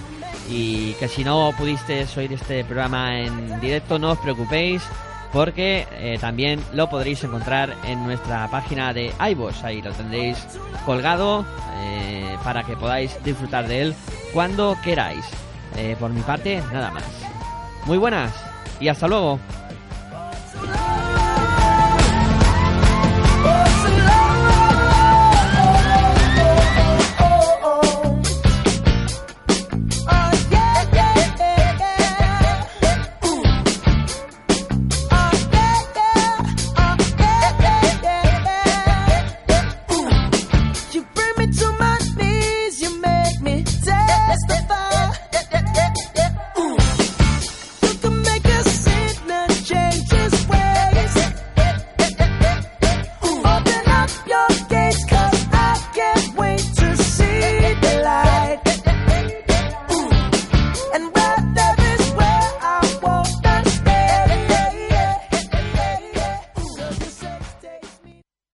y que si no pudiste oír este programa en directo no os preocupéis porque eh, también lo podréis encontrar en nuestra página de iVoox. Ahí lo tendréis colgado eh, para que podáis disfrutar de él cuando queráis. Eh, por mi parte nada más. Muy buenas y hasta luego